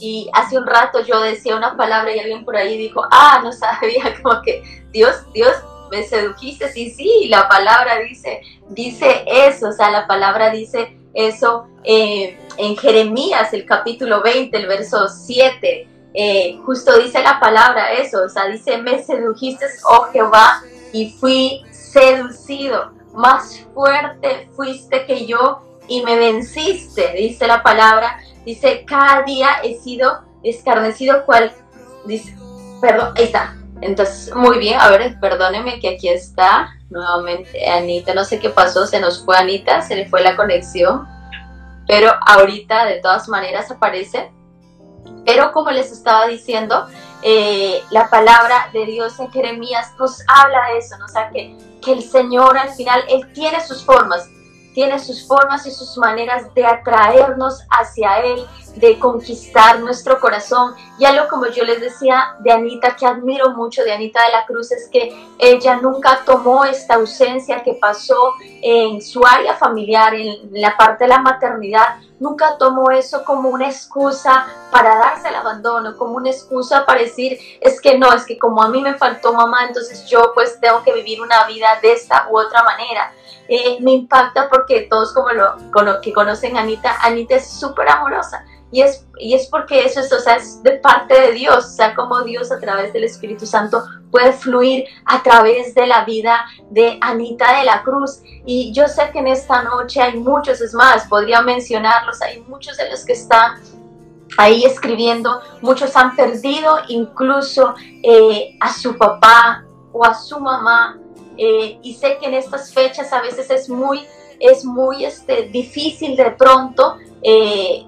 y hace un rato yo decía una palabra y alguien por ahí dijo, ah, no sabía, [laughs] como que Dios, Dios, me sedujiste, sí, sí, la palabra dice, dice eso, o sea, la palabra dice eso, eh, en Jeremías, el capítulo 20, el verso 7, eh, justo dice la palabra eso, o sea, dice, me sedujiste, oh Jehová, y fui seducido, más fuerte fuiste que yo y me venciste, dice la palabra, dice, cada día he sido escarnecido, cual, dice, perdón, ahí está, entonces, muy bien, a ver, perdóneme que aquí está nuevamente Anita, no sé qué pasó, se nos fue Anita, se le fue la conexión, pero ahorita de todas maneras aparece. Pero como les estaba diciendo, eh, la palabra de Dios en Jeremías nos habla de eso, ¿no? o sea, que, que el Señor al final, Él tiene sus formas, tiene sus formas y sus maneras de atraernos hacia Él, de conquistar nuestro corazón. Y algo como yo les decía de Anita, que admiro mucho de Anita de la Cruz, es que ella nunca tomó esta ausencia que pasó en su área familiar, en la parte de la maternidad, nunca tomó eso como una excusa para darse el abandono, como una excusa para decir, es que no, es que como a mí me faltó mamá, entonces yo pues tengo que vivir una vida de esta u otra manera. Eh, me impacta porque todos como lo, que conocen Anita, Anita es súper amorosa. Y es, y es porque eso es, o sea, es de parte de Dios, o sea, como Dios a través del Espíritu Santo puede fluir a través de la vida de Anita de la Cruz. Y yo sé que en esta noche hay muchos, es más, podría mencionarlos, hay muchos de los que están ahí escribiendo, muchos han perdido incluso eh, a su papá o a su mamá. Eh, y sé que en estas fechas a veces es muy, es muy este, difícil de pronto eh,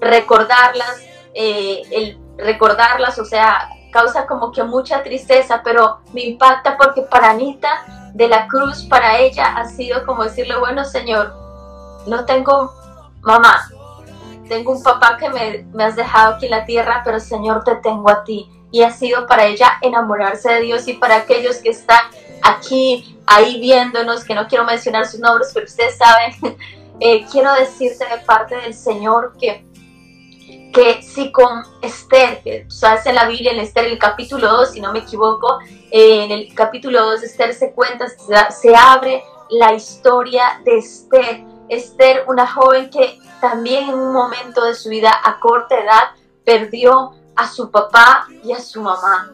recordarlas, eh, el recordarlas, o sea, causa como que mucha tristeza, pero me impacta porque para Anita de la Cruz, para ella ha sido como decirle, bueno Señor, no tengo mamá, tengo un papá que me, me has dejado aquí en la tierra, pero Señor te tengo a ti. Y ha sido para ella enamorarse de Dios y para aquellos que están aquí, ahí viéndonos, que no quiero mencionar sus nombres, pero ustedes saben, [laughs] eh, quiero decirte de parte del Señor que que si con Esther, que sabes en la Biblia, en Esther, el capítulo 2, si no me equivoco, en el capítulo 2 de Esther se cuenta, se abre la historia de Esther. Esther, una joven que también en un momento de su vida a corta edad perdió a su papá y a su mamá.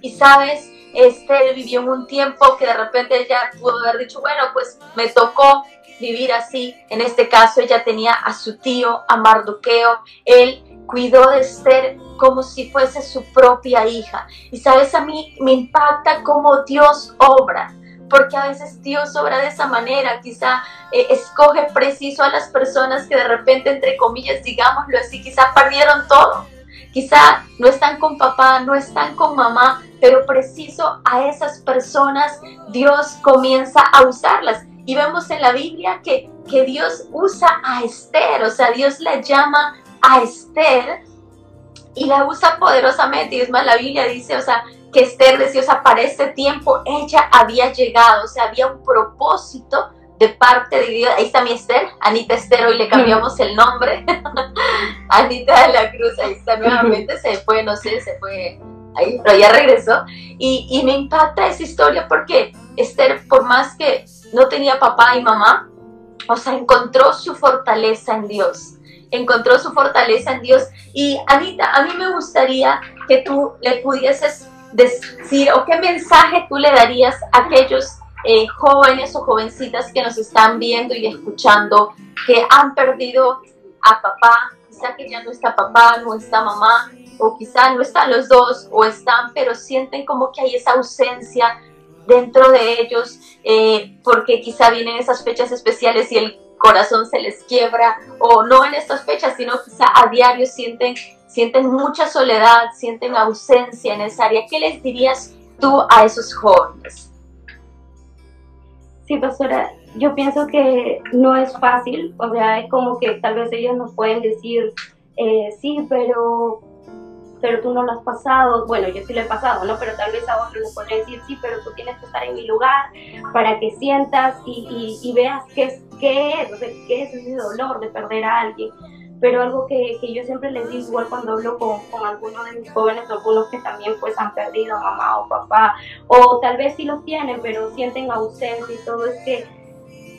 Y sabes, Esther vivió en un tiempo que de repente ella pudo haber dicho, bueno, pues me tocó vivir así. En este caso ella tenía a su tío, a Mardoqueo. Él cuidó de Esther como si fuese su propia hija. Y sabes, a mí me impacta cómo Dios obra, porque a veces Dios obra de esa manera, quizá eh, escoge preciso a las personas que de repente, entre comillas, digámoslo así, quizá perdieron todo. Quizá no están con papá, no están con mamá, pero preciso a esas personas Dios comienza a usarlas. Y vemos en la Biblia que, que Dios usa a Esther, o sea, Dios la llama a Esther y la usa poderosamente. Y es más, la Biblia dice, o sea, que Esther decía, o sea, para este tiempo ella había llegado, o sea, había un propósito de parte de Dios. Ahí está mi Esther, Anita Esther, hoy le cambiamos el nombre. [laughs] Anita de la Cruz, ahí está nuevamente, se fue, no sé, se fue ahí, pero ya regresó. Y, y me impacta esa historia porque Esther, por más que no tenía papá y mamá, o sea, encontró su fortaleza en Dios encontró su fortaleza en Dios. Y Anita, a mí me gustaría que tú le pudieses decir o qué mensaje tú le darías a aquellos eh, jóvenes o jovencitas que nos están viendo y escuchando, que han perdido a papá, quizá que ya no está papá, no está mamá, o quizá no están los dos, o están, pero sienten como que hay esa ausencia dentro de ellos, eh, porque quizá vienen esas fechas especiales y el corazón se les quiebra, o no en estas fechas, sino quizá a diario sienten, sienten mucha soledad, sienten ausencia en esa área. ¿Qué les dirías tú a esos jóvenes? Sí, pastora, yo pienso que no es fácil, o sea, es como que tal vez ellos nos pueden decir, eh, sí, pero pero tú no lo has pasado, bueno, yo sí lo he pasado, ¿no? Pero tal vez a otros les podría decir, sí, pero tú tienes que estar en mi lugar para que sientas y, y, veas qué es, qué es, qué es ese dolor de perder a alguien. Pero algo que, que yo siempre les digo, igual cuando hablo con, con algunos de mis jóvenes, algunos que también pues han perdido mamá o papá, o tal vez sí los tienen, pero sienten ausencia y todo, es que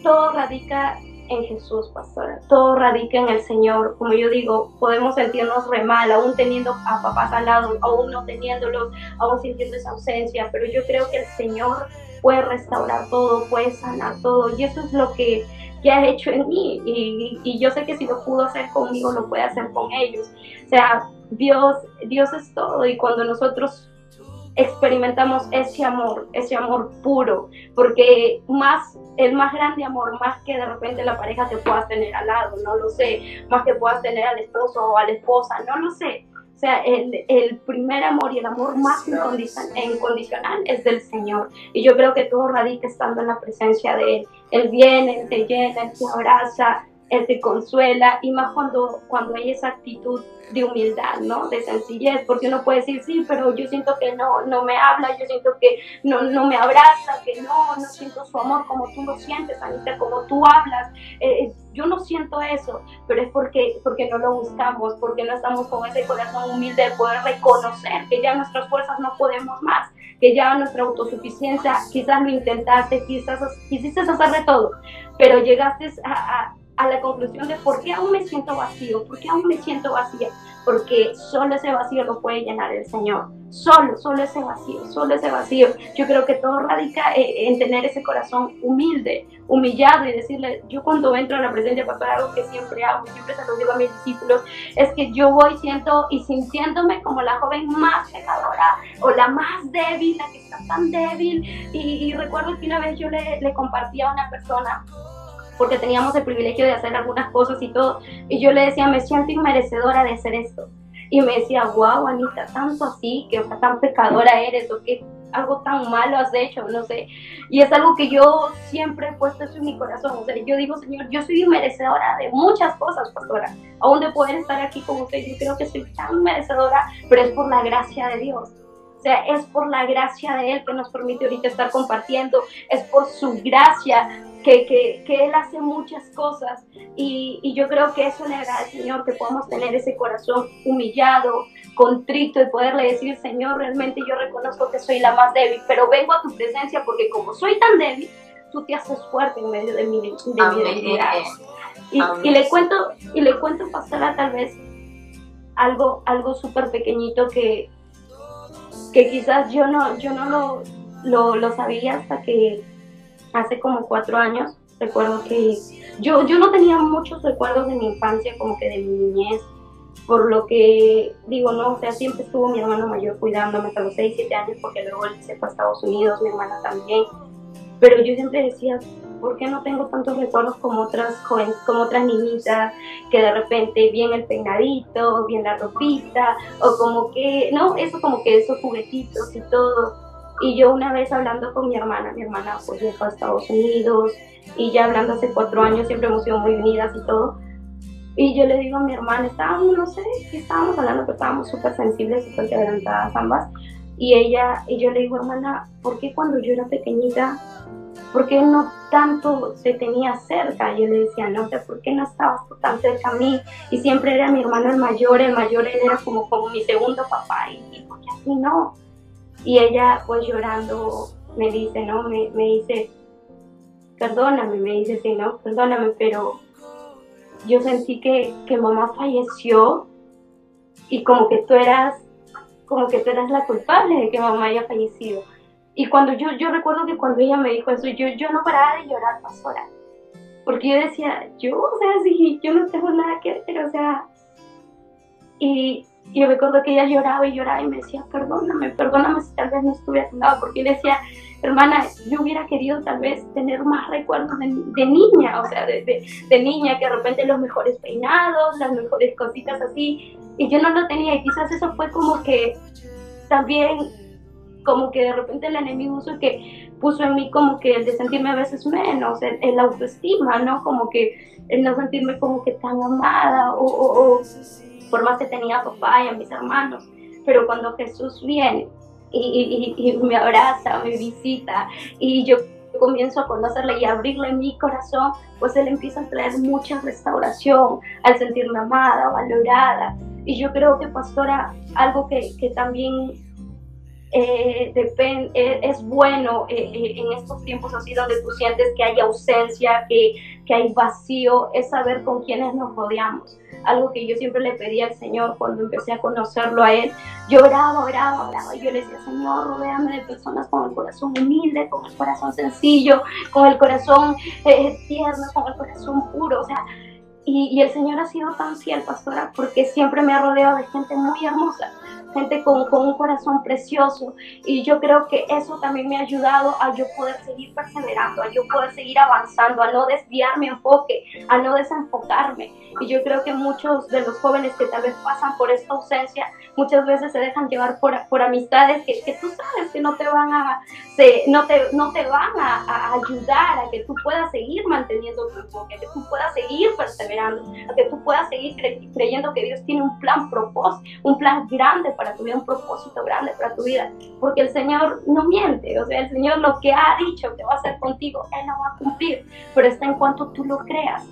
todo radica en Jesús, pastora. Todo radica en el Señor. Como yo digo, podemos sentirnos re mal, aún teniendo a papás al lado, aún no teniéndolos, aún sintiendo esa ausencia, pero yo creo que el Señor puede restaurar todo, puede sanar todo. Y eso es lo que, que ha hecho en mí. Y, yo sé que si lo pudo hacer conmigo, lo puede hacer con ellos. O sea, Dios, Dios es todo. Y cuando nosotros experimentamos ese amor, ese amor puro, porque más, el más grande amor, más que de repente la pareja te puedas tener al lado, no lo sé, más que puedas tener al esposo o a la esposa, no lo sé. O sea, el, el primer amor y el amor más incondicional es del Señor. Y yo creo que todo radica estando en la presencia de Él. Él viene, Él te llena, Él te abraza, Él te consuela, y más cuando, cuando hay esa actitud de humildad, ¿no? De sencillez, porque uno puede decir, sí, pero yo siento que no, no me habla, yo siento que no, no me abraza, que no, no siento su amor como tú lo sientes, Anita, como tú hablas. Eh, yo no siento eso, pero es porque, porque no lo buscamos, porque no estamos con ese corazón humilde de poder reconocer que ya nuestras fuerzas no podemos más, que ya nuestra autosuficiencia, quizás lo intentaste, quizás quisiste hacer de todo, pero llegaste a a la conclusión de por qué aún me siento vacío, por qué aún me siento vacía, porque solo ese vacío lo puede llenar el Señor, solo, solo ese vacío, solo ese vacío. Yo creo que todo radica eh, en tener ese corazón humilde, humillado y decirle, yo cuando entro a la presencia pastor, algo que siempre hago, siempre se lo digo a mis discípulos, es que yo voy siento y sintiéndome como la joven más pecadora o la más débil, la que está tan débil. Y, recuerdo que una vez yo le, le compartí a una persona, porque teníamos el privilegio de hacer algunas cosas y todo. Y yo le decía, me siento inmerecedora de hacer esto. Y me decía, wow, Anita, tanto así, que tan pecadora eres, o que algo tan malo has hecho, no sé. Y es algo que yo siempre he puesto eso en mi corazón. O sea, yo digo, Señor, yo soy merecedora de muchas cosas, pastora. Aún de poder estar aquí con usted, yo creo que soy tan merecedora, pero es por la gracia de Dios. O sea, es por la gracia de Él que nos permite ahorita estar compartiendo, es por su gracia que, que, Él hace muchas cosas y, y, yo creo que eso le agrada al Señor, que podamos tener ese corazón humillado, contrito y poderle decir, Señor, realmente yo reconozco que soy la más débil, pero vengo a tu presencia porque como soy tan débil, tú te haces fuerte en medio de mi, de mi debilidad. Y, y, le cuento, y le cuento, pastora, tal vez algo, algo súper pequeñito que, que quizás yo no, yo no lo, lo, lo sabía hasta que hace como cuatro años, recuerdo que yo, yo no tenía muchos recuerdos de mi infancia, como que de mi niñez, por lo que digo, no, o sea, siempre estuvo mi hermano mayor cuidándome hasta los 6, 7 años, porque luego él se fue a Estados Unidos, mi hermana también. Pero yo siempre decía, ¿por qué no tengo tantos recuerdos como otras jóvenes, como otras niñitas, que de repente bien el peinadito, bien la ropita, o como que, no, eso como que esos juguetitos y todo. Y yo una vez hablando con mi hermana, mi hermana pues fue a Estados Unidos y ya hablando hace cuatro años siempre hemos sido muy unidas y todo. Y yo le digo a mi hermana, estábamos, no sé qué estábamos hablando, pero estábamos súper sensibles, súper quebrantadas ambas. Y ella, y yo le digo, hermana, ¿por qué cuando yo era pequeñita, por qué no tanto te tenía cerca? Y yo le decía, no sé, ¿por qué no estabas tan cerca a mí? Y siempre era mi hermano el mayor, el mayor él era como, como mi segundo papá, y, y ¿por qué así no? Y ella pues llorando me dice, ¿no? Me, me dice, perdóname, me dice, sí, ¿no? Perdóname, pero yo sentí que, que mamá falleció y como que tú eras, como que tú eras la culpable de que mamá haya fallecido. Y cuando yo, yo recuerdo que cuando ella me dijo eso, yo, yo no paraba de llorar, pastora. Porque yo decía, yo, o sea, sí, yo no tengo nada que hacer, o sea. Y, y yo recuerdo que ella lloraba y lloraba y me decía, perdóname, perdóname si tal vez no estuve a tu lado, porque decía, hermana, yo hubiera querido tal vez tener más recuerdos de, niña, o sea, de, de, niña, que de repente los mejores peinados, las mejores cositas así, y yo no lo tenía, y quizás eso fue como que también, como que de repente el enemigo puso que puso en mí como que el de sentirme a veces menos, el, el autoestima, ¿no? Como que el no sentirme como que tan amada o, o por más que tenía a papá y a mis hermanos. Pero cuando Jesús viene y, me abraza, me visita y yo comienzo a conocerle y abrirle mi corazón, pues Él empieza a traer mucha restauración al sentirme amada, valorada. Y yo creo que, pastora, algo que, que también eh, eh, es bueno eh, en estos tiempos así donde tú sientes que hay ausencia, que, que hay vacío, es saber con quiénes nos rodeamos. Algo que yo siempre le pedí al Señor cuando empecé a conocerlo a Él. Yo oraba, oraba, oraba. Y yo le decía, Señor, rodeame de personas con el corazón humilde, con el corazón sencillo, con el corazón tierno, con el corazón puro. O sea, y, y, el Señor ha sido tan fiel, pastora, porque siempre me ha rodeado de gente muy hermosa gente con, con, un corazón precioso. Y yo creo que eso también me ha ayudado a yo poder seguir perseverando, a yo poder seguir avanzando, a no desviar mi enfoque, a no desenfocarme. Y yo creo que muchos de los jóvenes que tal vez pasan por esta ausencia, muchas veces se dejan llevar por, por amistades que, que, tú sabes que no te van a, se, no te, no te van a, a, ayudar a que tú puedas seguir manteniendo tu enfoque, a que tú puedas seguir perseverando, a que tú puedas seguir creyendo que Dios tiene un plan propósito, un plan grande para tu vida, un propósito grande para tu vida, porque el Señor no miente, o sea, el Señor lo que ha dicho que va a hacer contigo, Él lo va a cumplir, pero está en cuanto tú lo creas,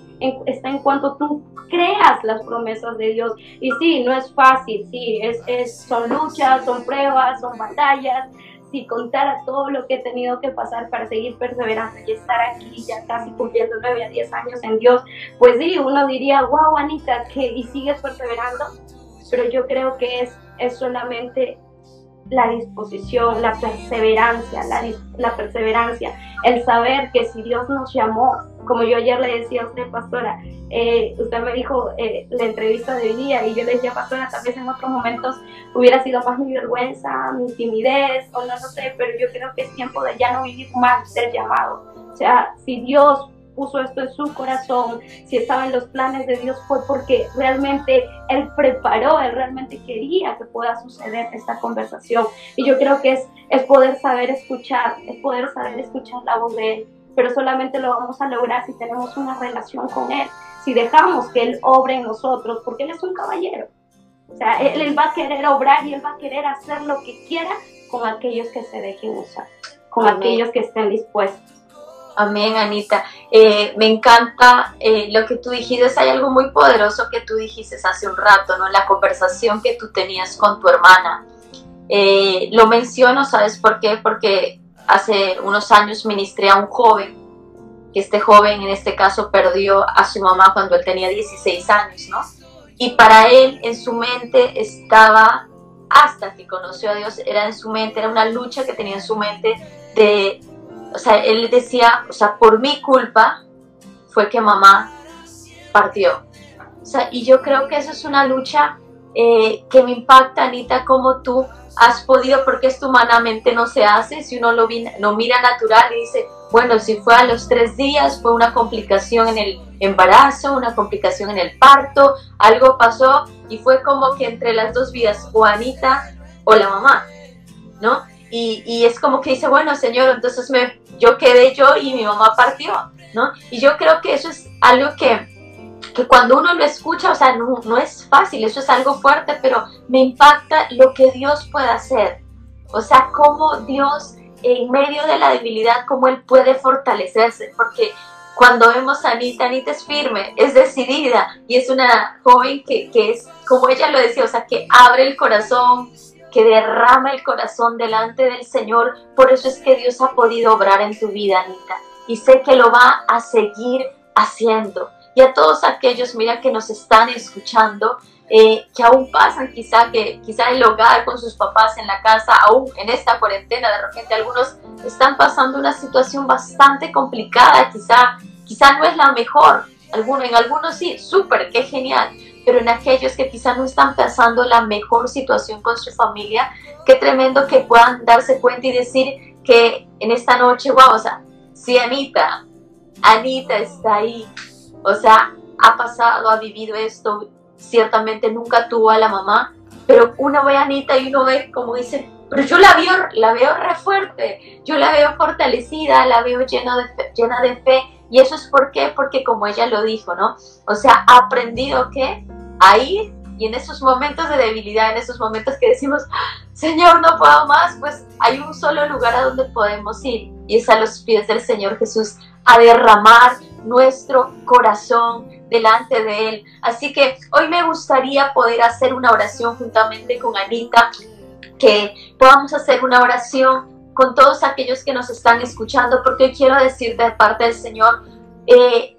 está en cuanto tú creas las promesas de Dios. Y sí, no es fácil, sí, es, es, son luchas, son pruebas, son batallas. Si contara todo lo que he tenido que pasar para seguir perseverando y estar aquí ya casi cumpliendo 9 a 10 años en Dios, pues sí, uno diría, wow, Anita, que y sigues perseverando. Pero yo creo que es es solamente la disposición, la perseverancia, la, la, perseverancia, el saber que si Dios nos llamó, como yo ayer le decía a usted, pastora, eh, usted me dijo eh, la entrevista de hoy día y yo le decía, pastora, tal vez en otros momentos hubiera sido más mi vergüenza, mi timidez, o no lo sé, pero yo creo que es tiempo de ya no vivir más del llamado. O sea, si Dios puso esto en su corazón, si estaba en los planes de Dios, fue porque realmente Él preparó, Él realmente quería que pueda suceder esta conversación. Y yo creo que es, es poder saber escuchar, es poder saber escuchar la voz de Él, pero solamente lo vamos a lograr si tenemos una relación con Él, si dejamos que Él obre en nosotros, porque Él es un caballero. O sea, él, él va a querer obrar y Él va a querer hacer lo que quiera con aquellos que se dejen usar, con aquellos que estén dispuestos. Amén, Anita. Eh, me encanta eh, lo que tú dijiste. Hay algo muy poderoso que tú dijiste hace un rato, ¿no? La conversación que tú tenías con tu hermana. Eh, lo menciono, ¿sabes por qué? Porque hace unos años ministré a un joven, que este joven en este caso perdió a su mamá cuando él tenía 16 años, ¿no? Y para él en su mente estaba, hasta que conoció a Dios, era en su mente, era una lucha que tenía en su mente de o sea, él decía, o sea, por mi culpa fue que mamá partió. O sea, y yo creo que eso es una lucha eh, que me impacta, Anita, como tú has podido, porque esto humanamente no se hace, si uno lo, lo mira natural y dice, bueno, si fue a los tres días, fue una complicación en el embarazo, una complicación en el parto, algo pasó y fue como que entre las dos vidas, o Anita o la mamá, ¿no? Y, y, es como que dice, bueno, Señor, entonces me, yo quedé yo y mi mamá partió, ¿no? Y yo creo que eso es algo que, que cuando uno lo escucha, o sea, no, no es fácil, eso es algo fuerte, pero me impacta lo que Dios puede hacer. O sea, cómo Dios en medio de la debilidad, cómo Él puede fortalecerse, porque cuando vemos a Anita, Anita es firme, es decidida y es una joven que, que es, como ella lo decía, o sea, que abre el corazón, que derrama el corazón delante del Señor. Por eso es que Dios ha podido obrar en tu vida, Anita. Y sé que lo va a seguir haciendo. Y a todos aquellos, mira, que nos están escuchando, eh, que aún pasan quizá, que quizá el hogar con sus papás en la casa, aún en esta cuarentena, de repente algunos están pasando una situación bastante complicada, quizá, quizá no es la mejor, alguno, en algunos sí, súper, qué genial, pero en aquellos que quizá no están pasando la mejor situación con su familia, qué tremendo que puedan darse cuenta y decir que en esta noche, wow, o sea, sí, Anita, Anita está ahí, o sea, ha pasado, ha vivido esto, ciertamente nunca tuvo a la mamá, pero uno ve a Anita y uno ve, como dice, pero yo la veo, la veo re fuerte, yo la veo fortalecida, la veo llena de llena de fe, y eso es por qué, porque como ella lo dijo, ¿no? O sea, ha aprendido que ahí y en esos momentos de debilidad, en esos momentos que decimos, Señor, no puedo más, pues hay un solo lugar a donde podemos ir y es a los pies del Señor Jesús, a derramar nuestro corazón delante de Él. Así que hoy me gustaría poder hacer una oración juntamente con Anita que podamos hacer una oración con todos aquellos que nos están escuchando, porque quiero decir de parte del Señor, eh,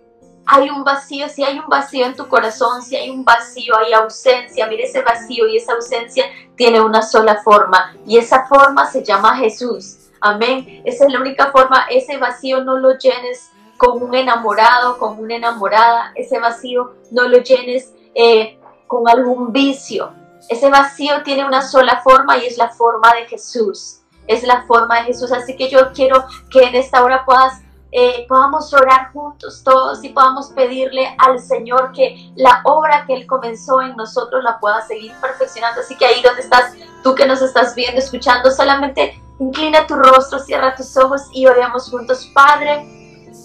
hay un vacío, si hay un vacío en tu corazón, si hay un vacío, hay ausencia, mire ese vacío y esa ausencia tiene una sola forma y esa forma se llama Jesús. Amén. Esa es la única forma, ese vacío no lo llenes con un enamorado, con una enamorada, ese vacío no lo llenes eh, con algún vicio. Ese vacío tiene una sola forma y es la forma de Jesús. Es la forma de Jesús. Así que yo quiero que en esta hora puedas eh, podamos orar juntos todos y podamos pedirle al Señor que la obra que Él comenzó en nosotros la pueda seguir perfeccionando. Así que ahí donde estás, tú que nos estás viendo, escuchando, solamente inclina tu rostro, cierra tus ojos y oremos juntos. Padre,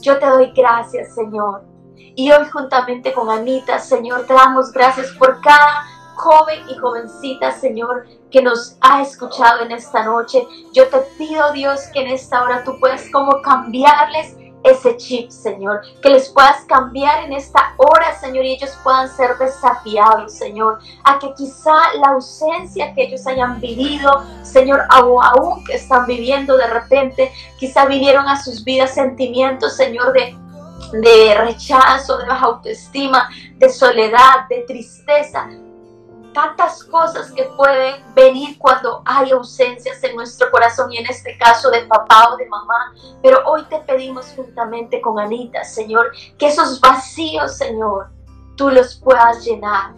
yo te doy gracias, Señor. Y hoy juntamente con Anita, Señor, te damos gracias por cada joven y jovencita, Señor, que nos ha escuchado en esta noche. Yo te pido, Dios, que en esta hora tú puedas como cambiarles ese chip, Señor, que les puedas cambiar en esta hora, Señor, y ellos puedan ser desafiados, Señor, a que quizá la ausencia que ellos hayan vivido, Señor, o aún que están viviendo de repente, quizá vinieron a sus vidas sentimientos, Señor, de de rechazo, de baja autoestima, de soledad, de tristeza, tantas cosas que pueden venir cuando hay ausencias en nuestro corazón y en este caso de papá o de mamá. Pero hoy te pedimos juntamente con Anita, Señor, que esos vacíos, Señor, tú los puedas llenar.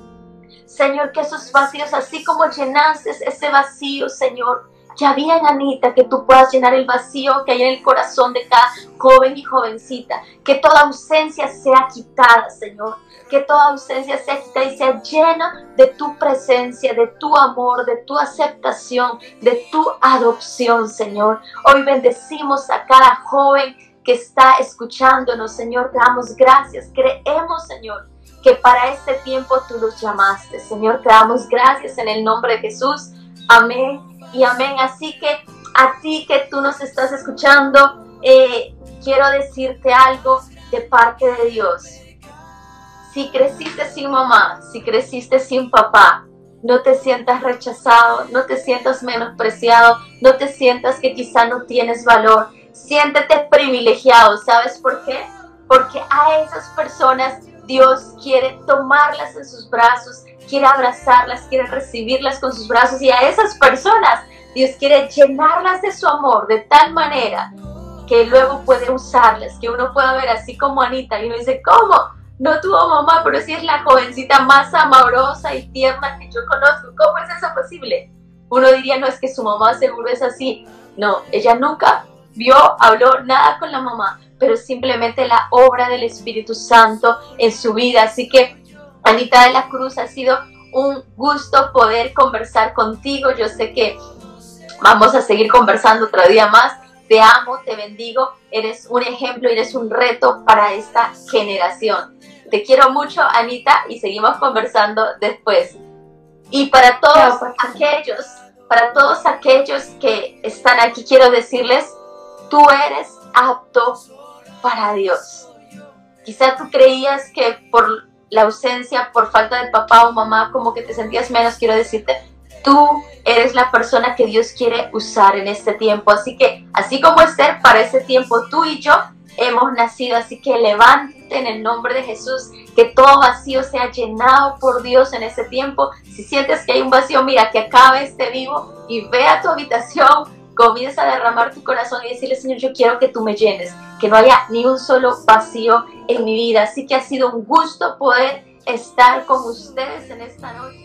Señor, que esos vacíos, así como llenaste ese vacío, Señor, que había en Anita, que tú puedas llenar el vacío que hay en el corazón de cada joven y jovencita, que toda ausencia sea quitada, Señor, que toda ausencia sea quitada y sea llena de tu presencia, de tu amor, de tu aceptación, de tu adopción, Señor. Hoy bendecimos a cada joven que está escuchándonos, Señor, te damos gracias, creemos, Señor, que para este tiempo tú los llamaste, Señor, te damos gracias en el nombre de Jesús. Amén y amén. Así que a ti que tú nos estás escuchando, eh, quiero decirte algo de parte de Dios. Si creciste sin mamá, si creciste sin papá, no te sientas rechazado, no te sientas menospreciado, no te sientas que quizá no tienes valor. Siéntete privilegiado, ¿sabes por qué? Porque a esas personas Dios quiere tomarlas en sus brazos, quiere abrazarlas, quiere recibirlas con sus brazos y a esas personas Dios quiere llenarlas de su amor de tal manera que luego puede usarlas, que uno pueda ver así como Anita y uno dice, ¿cómo? No tuvo mamá, pero sí es la jovencita más amorosa y tierna que yo conozco. ¿Cómo es eso posible? Uno diría, no, es que su mamá seguro es así. No, ella nunca vio, habló nada con la mamá, pero simplemente la obra del Espíritu Santo en su vida. Así que Anita de la Cruz ha sido un gusto poder conversar contigo. Yo sé que vamos a seguir conversando otro día más. Te amo, te bendigo. Eres un ejemplo, eres un reto para esta generación. Te quiero mucho, Anita, y seguimos conversando después. Y para todos aquellos, para todos aquellos que están aquí, quiero decirles, tú eres apto para Dios. Quizá tú creías que por la ausencia, por falta de papá o mamá, como que te sentías menos, quiero decirte, tú eres la persona que Dios quiere usar en este tiempo. Así que, así como Esther, para ese tiempo tú y yo hemos nacido. Así que levante en el nombre de Jesús, que todo vacío sea llenado por Dios en este tiempo. Si sientes que hay un vacío, mira, que acabe este vivo y ve a tu habitación comienza a derramar tu corazón y decirle, Señor, yo quiero que tú me llenes, que no haya ni un solo vacío en mi vida. Así que ha sido un gusto poder estar con ustedes en esta noche.